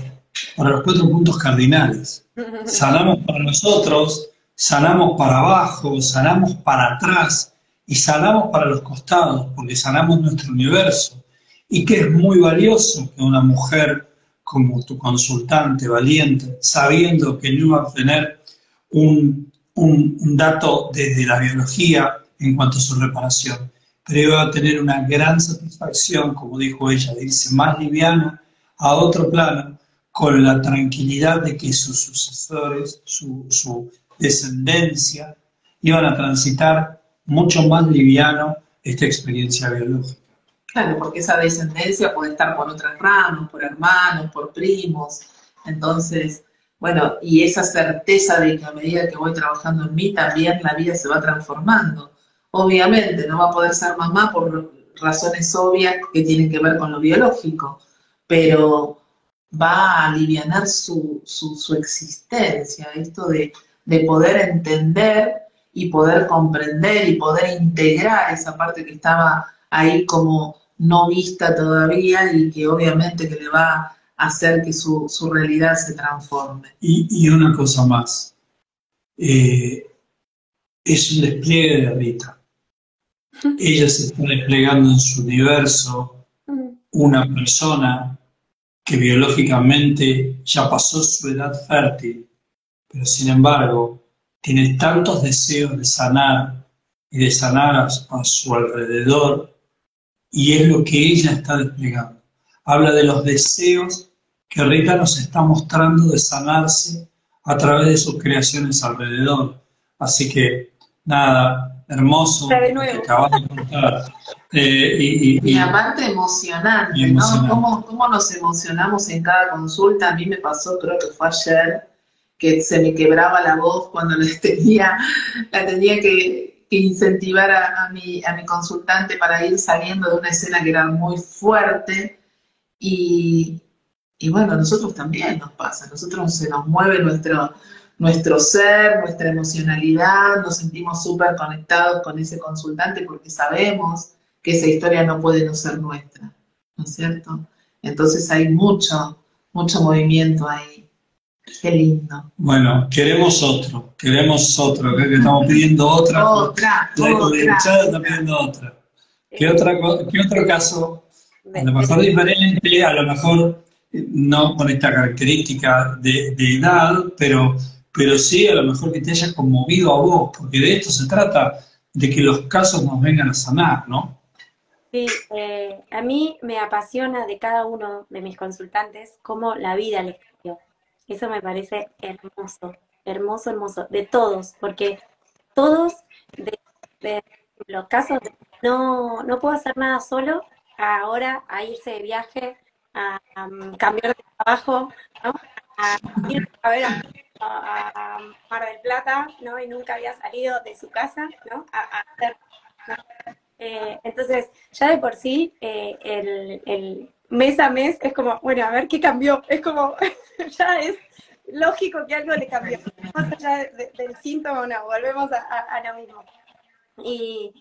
S2: para los cuatro puntos cardinales. Sanamos para nosotros, sanamos para abajo, sanamos para atrás y sanamos para los costados, porque sanamos nuestro universo. Y que es muy valioso que una mujer como tu consultante valiente, sabiendo que no va a tener un, un- un dato desde la biología en cuanto a su reparación, pero iba a tener una gran satisfacción, como dijo ella, de irse más liviana a otro plano, con la tranquilidad de que sus sucesores, su, su descendencia, iban a transitar mucho más liviano esta experiencia biológica.
S1: Claro, porque esa descendencia puede estar por otras ramas, por hermanos, por primos. Entonces, bueno, y esa certeza de que a medida que voy trabajando en mí, también la vida se va transformando. Obviamente, no va a poder ser mamá por razones obvias que tienen que ver con lo biológico, pero va a aliviar su, su, su existencia, esto de, de poder entender y poder comprender y poder integrar esa parte que estaba ahí como no vista todavía y que obviamente que le va a hacer que su, su realidad se transforme.
S2: Y, y una cosa más, eh, es un despliegue de Rita. Ella se está desplegando en su universo una persona que biológicamente ya pasó su edad fértil, pero sin embargo tiene tantos deseos de sanar y de sanar a, a su alrededor, y es lo que ella está desplegando. Habla de los deseos que Rita nos está mostrando de sanarse a través de sus creaciones alrededor. Así que, nada, hermoso lo que
S3: nuevo.
S2: acabas de contar. Eh, y, y-
S1: Y
S2: y-
S1: aparte emocionante,
S2: Y
S1: ¿no?
S2: emocionante.
S1: ¿Cómo, cómo nos emocionamos en cada consulta? A mí me pasó, creo que fue ayer, que se me quebraba la voz cuando la tenía, la tenía que, que incentivar a, a mi, a mi consultante para ir saliendo de una escena que era muy fuerte. Y, y bueno, a nosotros también nos pasa, a nosotros se nos mueve nuestro, nuestro ser, nuestra emocionalidad, nos sentimos súper conectados con ese consultante porque sabemos que esa historia no puede no ser nuestra, ¿no es cierto? Entonces hay mucho, mucho movimiento ahí. Qué lindo.
S2: Bueno, queremos otro, queremos otro, que estamos pidiendo otra.
S1: Otra,
S2: La
S1: otra.
S2: está pidiendo otra. ¿Qué, otra, co- qué otro caso? A lo mejor diferente, a lo mejor eh, no con esta característica de, de edad, pero, pero sí a lo mejor que te haya conmovido a vos, porque de esto se trata, de que los casos nos vengan a sanar, ¿no?
S3: Sí, eh, a mí me apasiona de cada uno de mis consultantes cómo la vida les. Eso me parece hermoso, hermoso, hermoso, de todos, porque todos, los casos de no, no puedo hacer nada solo, ahora a irse de viaje, a, cambiar de trabajo, ¿no? a ir a ver a, a- Mar del Plata, ¿no? Y nunca había salido de su casa, ¿no? Eh, entonces, ya de por sí, eh, el mes a mes es como, bueno, a ver qué cambió. Es como, ya es lógico que algo le cambió. Más allá de- de- del síntoma, no, volvemos a, a- a lo mismo. Y,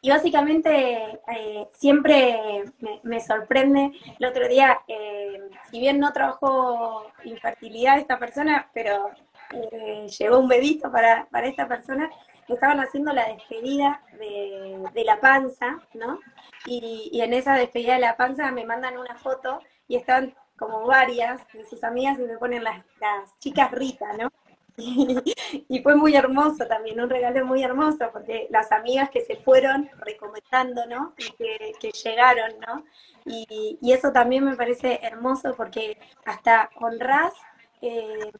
S3: y básicamente eh, siempre me, me sorprende. El otro día, eh, si bien no trabajó infertilidad esta persona, pero eh, llegó un bebito para, para esta persona, estaban haciendo la despedida de, de la panza, ¿no? Y, en esa despedida de la panza me mandan una foto y estaban como varias de sus amigas y me ponen las, las chicas Rita, ¿no? Y, fue muy hermoso también, un regalo muy hermoso, porque las amigas que se fueron recomendando, ¿no? Y que, que llegaron, ¿no? Y, y eso también me parece hermoso porque hasta honrás eh,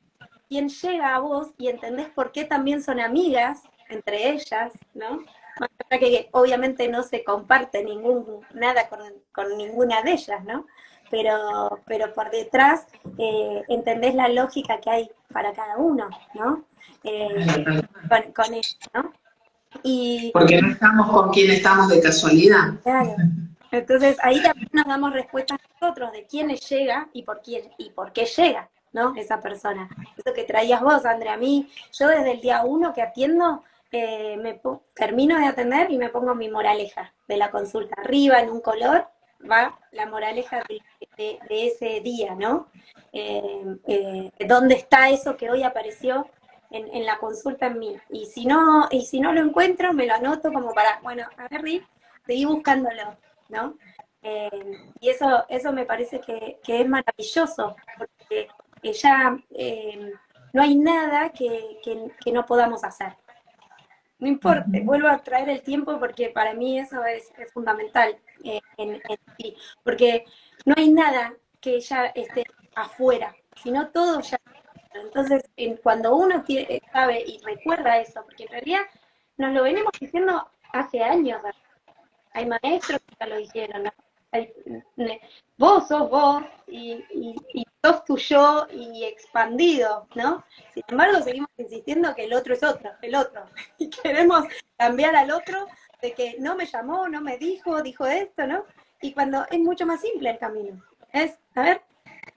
S3: quien llega a vos y entendés por qué también son amigas entre ellas, ¿no? Más allá que, obviamente no se comparte ningún, nada con, con ninguna de ellas, ¿no? Pero, pero por detrás eh, entendés la lógica que hay para cada uno, ¿no? Eh, con, con eso, ¿no? Y
S1: Porque no estamos con quien estamos de casualidad.
S3: Claro. Entonces ahí también nos damos respuestas nosotros de quiénes llega y por quién y por qué llega, ¿no? Esa persona. Eso que traías vos, Andrea, a mí, yo desde el día uno que atiendo, eh, me termino de atender y me pongo mi moraleja de la consulta. Arriba en un color va la moraleja de, ese día, ¿no? Eh, eh, ¿Dónde está eso que hoy apareció en, en la consulta en mí? Y si no, y si no lo encuentro, me lo anoto como para, bueno, a ver, Rick, seguí buscándolo, ¿no? Eh, y eso, eso me parece que, que es maravilloso, porque que ya no hay nada que- que no podamos hacer. No importa, vuelvo a traer el tiempo porque para mí eso es, es fundamental eh, en, en sí, porque no hay nada que ya esté afuera, sino todo ya. Entonces, en- cuando uno tie- sabe y recuerda eso, porque en realidad nos lo venimos diciendo hace años, hay maestros que ya lo dijeron, ¿no? Vos sos vos y, y, y sos tu yo y expandido, ¿no? Sin embargo, seguimos insistiendo que el otro es otro, el otro. Y queremos cambiar al otro de que no me llamó, no me dijo, dijo esto, ¿no? Y cuando es mucho más simple el camino. Es, a ver,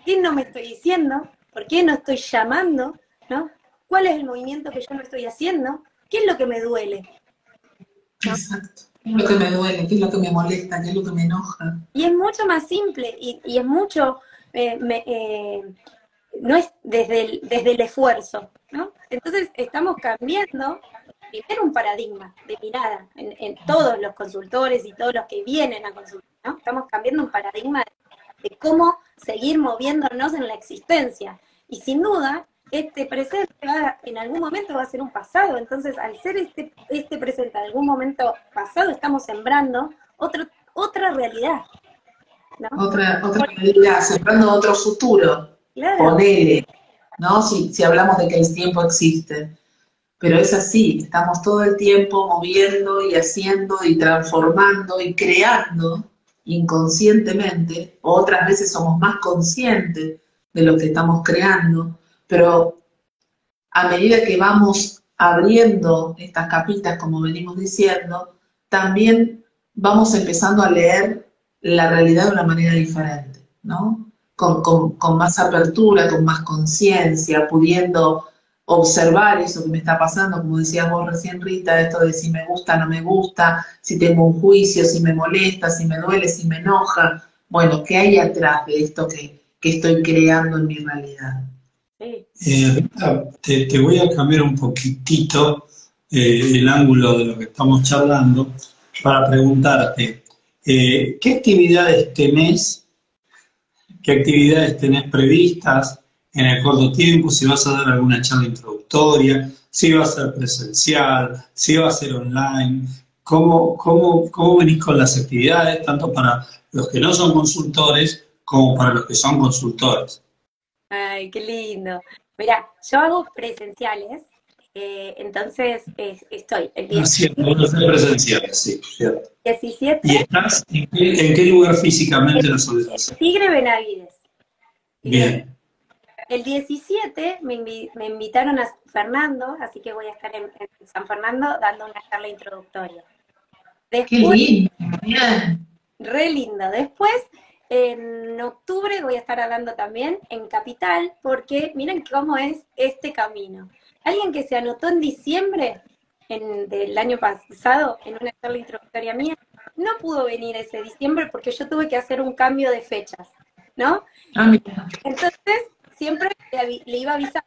S3: ¿qué no me estoy diciendo? ¿Por qué no estoy llamando? ¿No? ¿Cuál es el movimiento que yo no estoy haciendo? ¿Qué es lo que me duele?
S1: Exacto. ¿Qué es lo que me duele? ¿Qué es lo que me molesta? ¿Qué es lo que me enoja?
S3: Y es mucho más simple y, y es mucho, eh, eh, no es desde el, desde el esfuerzo, ¿no? Entonces estamos cambiando primero un paradigma de mirada en, todos los consultores y todos los que vienen a consultar, ¿no? Estamos cambiando un paradigma de cómo seguir moviéndonos en la existencia. Y sin duda, este presente va- en algún momento va a ser un pasado. Entonces, al ser este, este presente en algún momento pasado, estamos sembrando otro, otra realidad. ¿no?
S1: Otra, otra realidad, sembrando otro futuro.
S3: Claro,
S1: Ponele, ¿no? Si, si hablamos de que el tiempo existe. Pero es así, estamos todo el tiempo moviendo y haciendo y transformando y creando inconscientemente, o otras veces somos más conscientes de lo que estamos creando, pero a medida que vamos abriendo estas capitas, como venimos diciendo, también vamos empezando a leer la realidad de una manera diferente, ¿no? Con, con- más apertura, con más conciencia, pudiendo observar eso que me está pasando, como decías vos recién, Rita, esto de si me gusta, no me gusta, si tengo un juicio, si me molesta, si me duele, si me enoja. Bueno, ¿qué hay atrás de esto que, que estoy creando en mi realidad?
S2: Eh, te, voy a cambiar un poquitito eh, el ángulo de lo que estamos charlando para preguntarte, eh, ¿qué actividades tenés, qué actividades tenés previstas en el corto tiempo? Si vas a dar alguna charla introductoria, si va a ser presencial, si va a ser online, ¿cómo, cómo, cómo venís con las actividades, tanto para los que no son consultores como para los que son consultores?
S3: Ay, qué lindo. Mira, yo hago presenciales, eh, entonces estoy el
S2: día. Ah, cierto, presenciales, sí, cierto.
S3: 17.
S2: ¿Y estás en qué, lugar físicamente sueles hacer?
S3: Tigre Benavides.
S2: Bien.
S3: El 17 me, invitaron a Fernando, así que voy a estar en, San Fernando dando una charla introductoria.
S1: Después, qué lindo,
S3: Re lindo. Después en octubre voy a estar hablando también en Capital, porque miren cómo es este camino. Alguien que se anotó en diciembre del año pasado en una charla introductoria mía, no pudo venir ese diciembre porque yo tuve que hacer un cambio de fechas, ¿no?
S1: Ah,
S3: Entonces, siempre le, iba a avisar,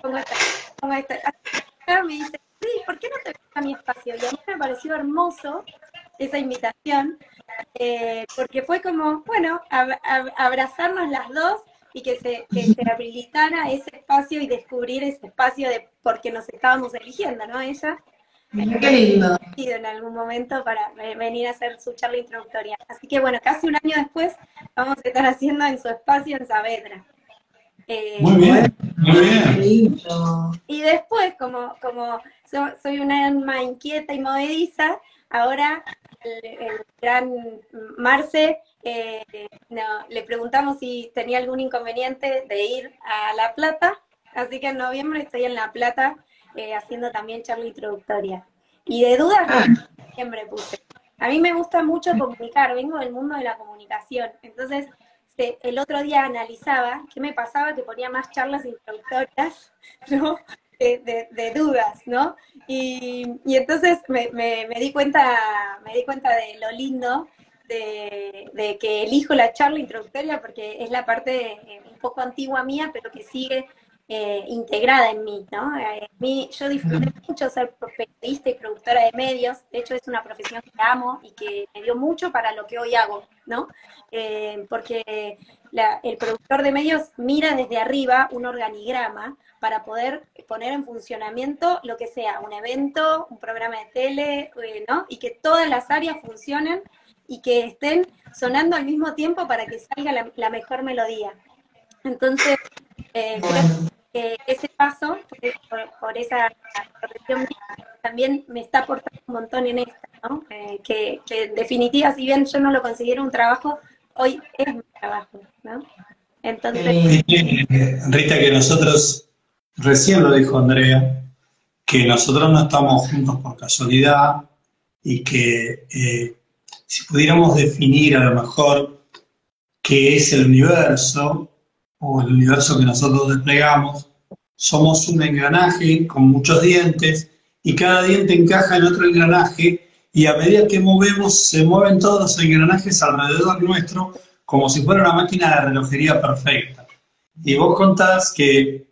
S3: como esta, esta. Me dice, sí, ¿por qué no te ves a mi espacio? Y a mí me pareció hermoso esa invitación, eh, porque fue como, bueno, abrazarnos las dos y que se, se habilitara ese espacio y descubrir ese espacio de porque nos estábamos eligiendo, ¿no? Ella.
S1: Qué lindo.
S3: En algún momento para venir a hacer su charla introductoria. Así que bueno, casi un año después vamos a estar haciendo en su espacio en Saavedra.
S2: Eh, muy bien, muy bien.
S3: Y después, como, como soy una alma inquieta y movediza, ahora el, gran Marce, eh, le preguntamos si tenía algún inconveniente de ir a La Plata, así que en noviembre estoy en La Plata eh, haciendo también charla introductoria. Y de dudas, ah. siempre puse. A mí me gusta mucho comunicar, vengo del mundo de la comunicación, entonces el otro día analizaba qué me pasaba que ponía más charlas introductorias, ¿no? De, dudas, ¿no? Y, entonces me, di cuenta, me di cuenta de lo lindo de, que elijo la charla introductoria porque es la parte eh, un poco antigua mía, pero que sigue eh, integrada en mí, ¿no? Eh, mí, yo disfruté mucho ser periodista y productora de medios, de hecho es una profesión que amo y que me dio mucho para lo que hoy hago, ¿no? porque el productor de medios mira desde arriba un organigrama para poder poner en funcionamiento lo que sea, un evento, un programa de tele, eh, ¿no? Y que todas las áreas funcionen y que estén sonando al mismo tiempo para que salga la, mejor melodía. Entonces, eh, ese paso, por, esa profesión, también me está aportando un montón en esta, ¿no? Eh, que, que, en definitiva, si bien yo no lo considero un trabajo, hoy es mi trabajo, ¿no?
S2: Entonces... Rita, que nosotros Recién lo dijo Andrea, que nosotros no estamos juntos por casualidad y que eh, si pudiéramos definir a lo mejor qué es el universo o el universo que nosotros desplegamos, somos un engranaje con muchos dientes y cada diente encaja en otro engranaje y a medida que movemos se mueven todos los engranajes alrededor nuestro como si fuera una máquina de relojería perfecta. Y vos contás que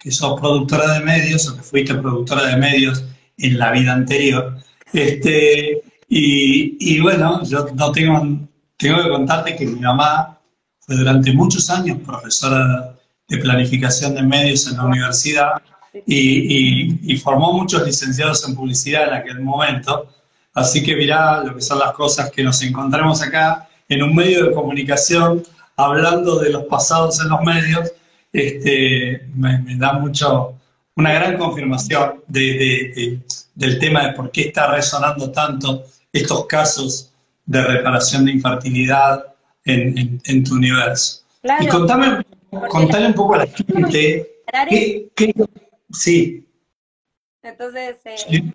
S2: que sos productora de medios o que fuiste productora de medios en la vida anterior. Este, y, bueno, yo no tengo, tengo que contarte que mi mamá fue durante muchos años profesora de planificación de medios en la universidad y, y, formó muchos licenciados en publicidad en aquel momento. Así que mirá lo que son las cosas que nos encontramos acá en un medio de comunicación hablando de los pasados en los medios este, me, da mucho, una gran confirmación de, del tema de por qué está resonando tanto estos casos de reparación de infertilidad en, en, tu universo. y contame, contale un poco a la gente. ¿qué, sí.
S3: Entonces, eh,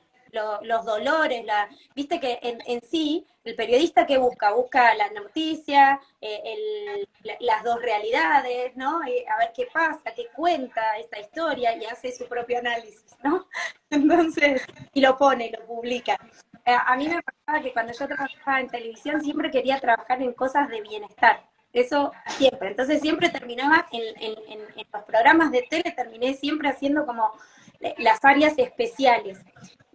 S3: los dolores, la, viste que en, en, sí, el periodista que busca, busca la noticia, eh, las dos realidades, ¿no? A ver qué pasa, qué cuenta esta historia y hace su propio análisis, ¿no? Entonces, y lo pone, lo publica. Eh, a mí me pasaba que cuando yo trabajaba en televisión siempre quería trabajar en cosas de bienestar. eso siempre. Entonces siempre terminaba en, en, los programas de tele, terminé siempre haciendo como las áreas especiales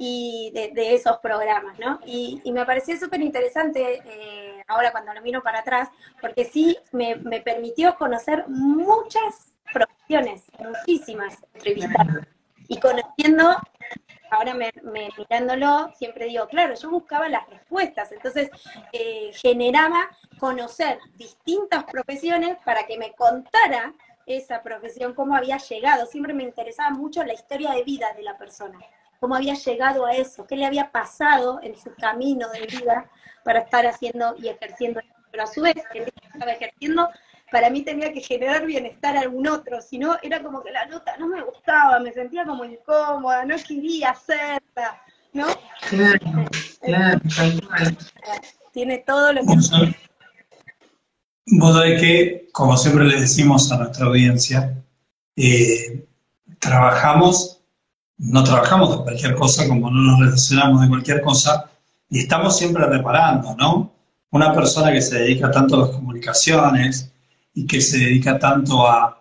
S3: y de, esos programas, ¿no? Y, me pareció súper interesante eh, ahora cuando lo miro para atrás, porque sí me, me permitió conocer muchas profesiones, muchísimas entrevistas, y conociendo ahora me, mirándolo, siempre digo, claro, yo buscaba las respuestas, entonces eh, generaba conocer distintas profesiones para que me contara esa profesión, cómo había llegado. Siempre me interesaba mucho la historia de vida de la persona, cómo había llegado a eso, qué le había pasado en su camino de vida para estar haciendo y ejerciendo, pero a su vez, que estaba ejerciendo para mí tenía que generar bienestar a algún otro, si no, era como que la nota no me gustaba, me sentía como incómoda, no quería hacerla, ¿no? Claro, claro, Tiene todo lo que...
S2: Vos sabés que, como siempre le decimos a nuestra audiencia, eh, trabajamos, no trabajamos de cualquier cosa, como no nos relacionamos de cualquier cosa, y estamos siempre reparando, ¿no? Una persona que se dedica tanto a las comunicaciones, y que se dedica tanto a,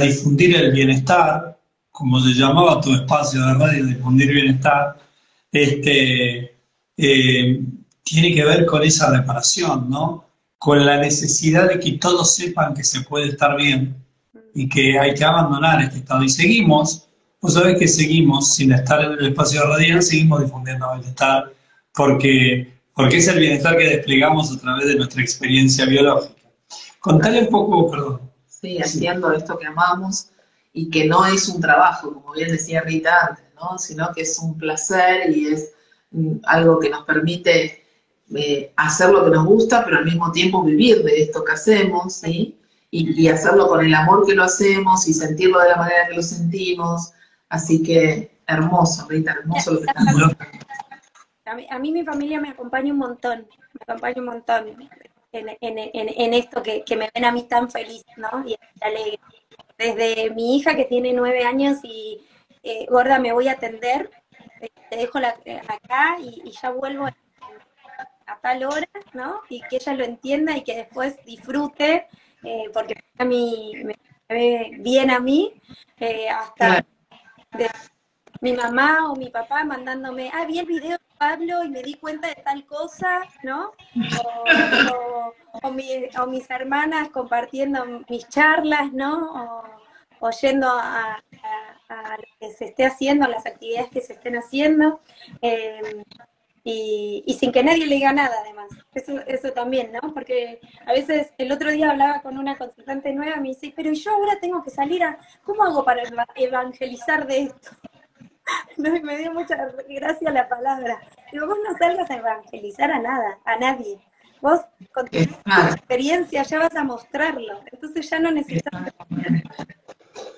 S2: difundir el bienestar, como se llamaba tu espacio de radio, difundir bienestar, este, eh, tiene que ver con esa reparación, ¿no? Con la necesidad de que todos sepan que se puede estar bien y que hay que abandonar este estado. Y seguimos, vos sabés que seguimos, sin estar en el espacio radial, seguimos difundiendo bienestar, porque, porque es el bienestar que desplegamos a través de nuestra experiencia biológica. Contale un poco, perdón.
S1: Sí, haciendo esto que amamos y que no es un trabajo, como bien decía Rita antes, ¿no? sino que es un placer y es mm, algo que nos permite eh, hacer lo que nos gusta, pero al mismo tiempo vivir de esto que hacemos, ¿sí? Y, hacerlo con el amor que lo hacemos y sentirlo de la manera que lo sentimos. Así que hermoso, Rita, hermoso lo que estás haciendo.
S3: A mí, mi familia me acompaña un montón, me acompaña un montón en, esto que, me ven a mí tan feliz, ¿no? Y alegre. Desde mi hija que tiene nueve años y, eh, gorda, me voy a atender, eh, te dejo eh, acá y, ya vuelvo a tal hora, ¿no? Y que ella lo entienda y que después disfrute, porque a mí me ve bien a mí, hasta mi mamá o mi papá mandándome, ah, vi el video de Pablo y me di cuenta de tal cosa, ¿no? O, mis hermanas compartiendo mis charlas, ¿no? O, yendo a, lo que se esté haciendo, las actividades que se estén haciendo. Em, y, sin que nadie le diga nada, además. Eso, eso también, ¿no? Porque a veces el otro día hablaba con una consultante nueva y me dice, pero yo ahora tengo que salir a, ¿cómo hago para evangelizar de esto? No, me dio mucha gracia la palabra. Digo, vos no salgas a evangelizar a nada, a nadie. Vos con tu experiencia ya vas a mostrarlo. Entonces ya no necesitas...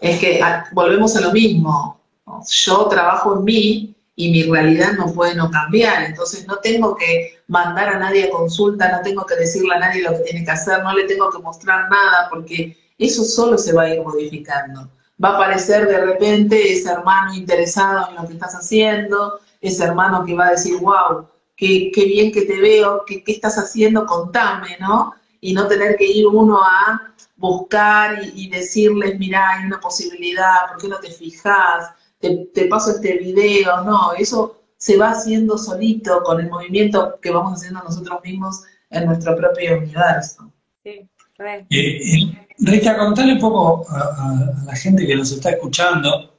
S1: Es que ah, volvemos a lo mismo. Yo trabajo en mí y mi realidad no puede no cambiar. Entonces no tengo que mandar a nadie a consulta, no tengo que decirle a nadie lo que tiene que hacer, no le tengo que mostrar nada porque eso solo se va a ir modificando va a aparecer de repente ese hermano interesado en lo que estás haciendo, ese hermano que va a decir, wow, qué, bien que te veo, qué, estás haciendo, contame, ¿no? Y no tener que ir uno a buscar y, decirles, mira, hay una posibilidad, ¿por qué no te fijas? Te, te paso este video, no, eso se va haciendo solito con el movimiento que vamos haciendo nosotros mismos en nuestro propio universo. Sí,
S2: Rita, contale un poco a, la gente que nos está escuchando,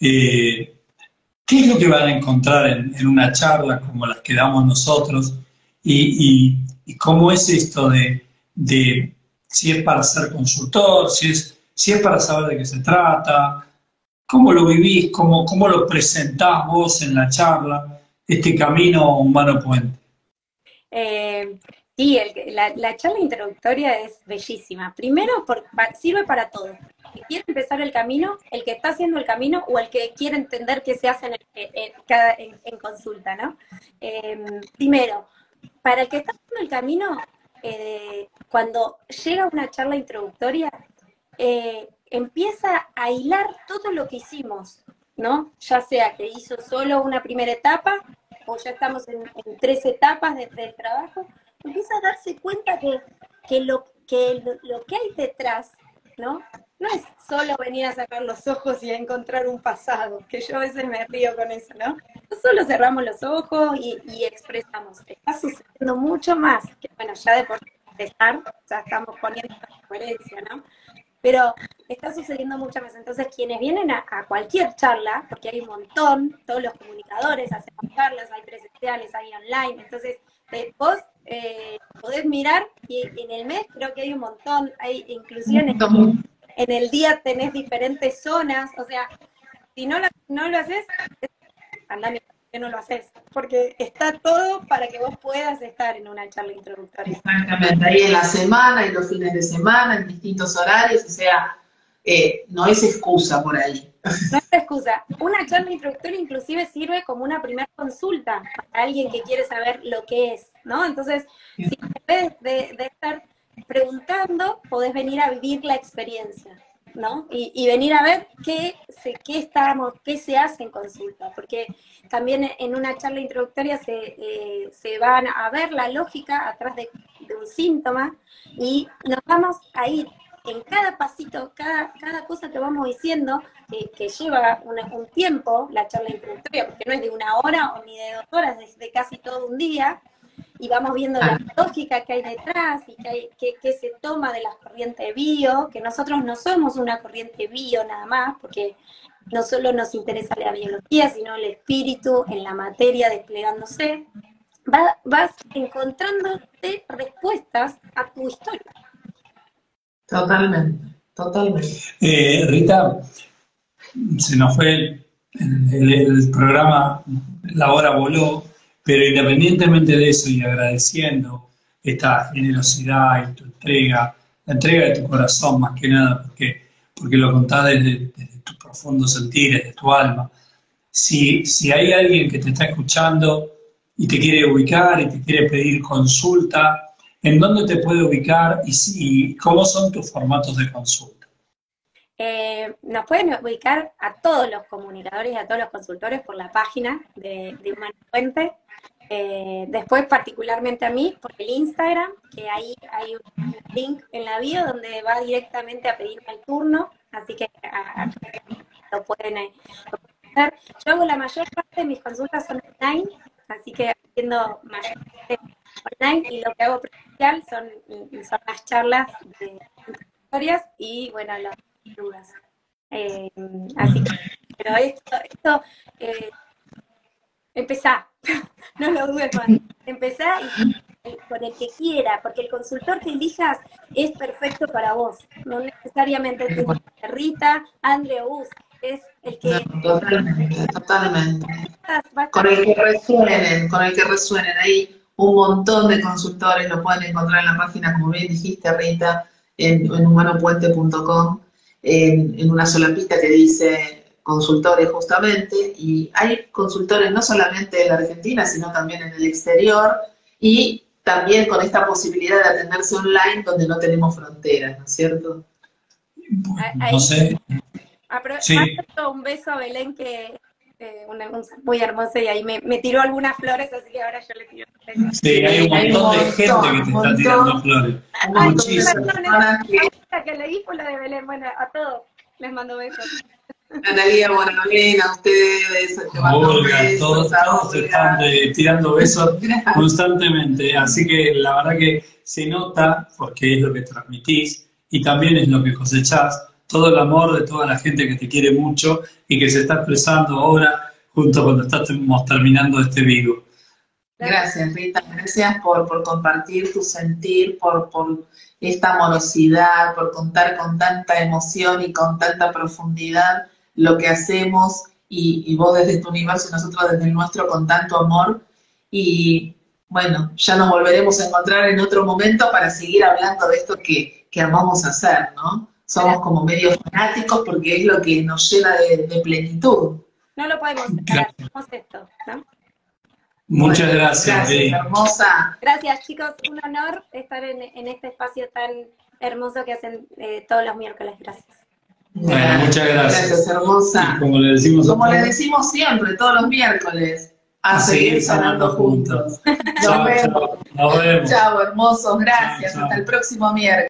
S2: eh, ¿qué es lo que van a encontrar en, una charla como las que damos nosotros? Y, cómo es esto de, si es para ser consultor, si es, si es para saber de qué se trata, cómo lo vivís, cómo, cómo lo presentás vos en la charla, este camino humano puente.
S3: Eh, Sí, la, charla introductoria es bellísima. Primero, sirve para todos. El que quiere empezar el camino, el que está haciendo el camino o el que quiere entender qué se hace en, consulta, ¿no? Em, primero, para el que está haciendo el camino, eh, cuando llega una charla introductoria, eh, empieza a hilar todo lo que hicimos, ¿no? Ya sea que hizo solo una primera etapa o ya estamos en, tres etapas del trabajo, empieza a darse cuenta que, que, lo, que lo, que hay detrás, ¿no? No es solo venir a sacar los ojos y a encontrar un pasado, que yo a veces me río con eso, ¿no? Solo cerramos los ojos y, expresamos, está sucediendo mucho más, bueno, ya de por empezar, ya estamos poniendo la coherencia, ¿no? Pero está sucediendo mucho más. Entonces, quienes vienen a, cualquier charla, porque hay un montón, todos los comunicadores hacemos charlas, hay presenciales, hay online, entonces vos eh, podés mirar y en el mes creo que hay un montón, hay inclusión en, el día tenés diferentes zonas, o sea, si no, no lo haces, anda que no lo haces, porque está todo para que vos puedas estar en una charla introductoria.
S1: Exactamente, ahí en la semana, y los fines de semana, en distintos horarios, o sea, eh, no es excusa por ahí.
S3: No es excusa. Una charla introductoria inclusive sirve como una primera consulta para alguien que quiere saber lo que es, ¿no? Entonces, si en vez de, de estar preguntando, podés venir a vivir la experiencia. ¿No? Y, venir a ver qué se, qué estamos, qué se hace en consulta, porque también en una charla introductoria se, eh, se van a ver la lógica atrás de, un síntoma y nos vamos a ir en cada pasito, cada, cada cosa que vamos diciendo, que lleva un tiempo la charla introductoria, porque no es de una hora o ni de dos horas, es de casi todo un día, y vamos viendo la ah. lógica que hay detrás y que, se toma de las corrientes bio, que nosotros no somos una corriente bio nada más, porque no solo nos interesa la biología, sino el espíritu en la materia desplegándose. vas encontrándote respuestas a tu historia.
S1: Totalmente, totalmente.
S2: Eh, Rita, se nos fue el programa, la hora voló, pero independientemente de eso y agradeciendo esta generosidad y tu entrega, la entrega de tu corazón más que nada, porque, porque lo contás desde, tu profundo sentir, desde tu alma. Si, si hay alguien que te está escuchando y te quiere ubicar y te quiere pedir consulta, ¿en dónde te puede ubicar y, si, cómo son tus formatos de consulta?
S3: Eh, nos pueden ubicar a todos los comunicadores y a todos los consultores por la página de, de Humano Fuente, eh, después, particularmente a mí, por el Instagram, que ahí hay un link en la bio donde va directamente a pedirme el turno, así que lo, pueden, eh, hacer. Yo hago la mayor parte de mis consultas online, así que haciendo mayormente online y lo que hago presencial son, las charlas de historias y, bueno, las dudas. Eh, así que, pero esto, esto eh, empezá, no lo dudes más, empezá y con el que quiera, porque el consultor que elijas es perfecto para vos, no necesariamente te Rita, Andre Us, es el que...
S1: totalmente, totalmente. Con el que resuenen, con el que resuenen, hay un montón de consultores, lo pueden encontrar en la página, como bien dijiste Rita, en, en humanopuente.com, en, en una sola pista que dice consultores justamente, y hay consultores no solamente en la Argentina, sino también en el exterior, y también con esta posibilidad de atenderse online donde no tenemos fronteras, ¿no es cierto?
S2: no sé.
S3: Sí. Un beso a Belén, que eh, una, muy hermosa, y ahí me, me, tiró algunas flores, así que ahora yo le tiro
S2: Sí, hay un montón de gente que te está tirando flores.
S3: Muchísimas. La que leí fue la de Belén, bueno, a todos les mando besos.
S1: Analia, Bonamena, a ustedes,
S2: Olga, todos, todos están eh, tirando besos constantemente, así que la verdad que se nota, porque es lo que transmitís y también es lo que cosechás, todo el amor de toda la gente que te quiere mucho y que se está expresando ahora junto cuando estamos terminando este vivo.
S1: Gracias, Rita. Gracias por, por compartir tu sentir, por, por esta amorosidad, por contar con tanta emoción y con tanta profundidad lo que hacemos y, vos desde tu universo y nosotros desde el nuestro con tanto amor. Y bueno, ya nos volveremos a encontrar en otro momento para seguir hablando de esto que, que amamos hacer, ¿no? Somos como medio fanáticos porque es lo que nos llena de, plenitud.
S3: No lo podemos separar, esto, ¿no?
S2: Muchas gracias.
S1: Gracias, hermosa.
S3: Gracias, chicos. Un honor estar en, este espacio tan hermoso que hacen eh, todos los miércoles. Gracias.
S2: Bueno, muchas gracias.
S1: Gracias, hermosa.
S2: como le decimos,
S1: como le decimos siempre, todos los miércoles, a, seguir sanando juntos.
S2: Nos, vemos.
S1: Chao, hermosos. Gracias. Hasta el próximo miércoles.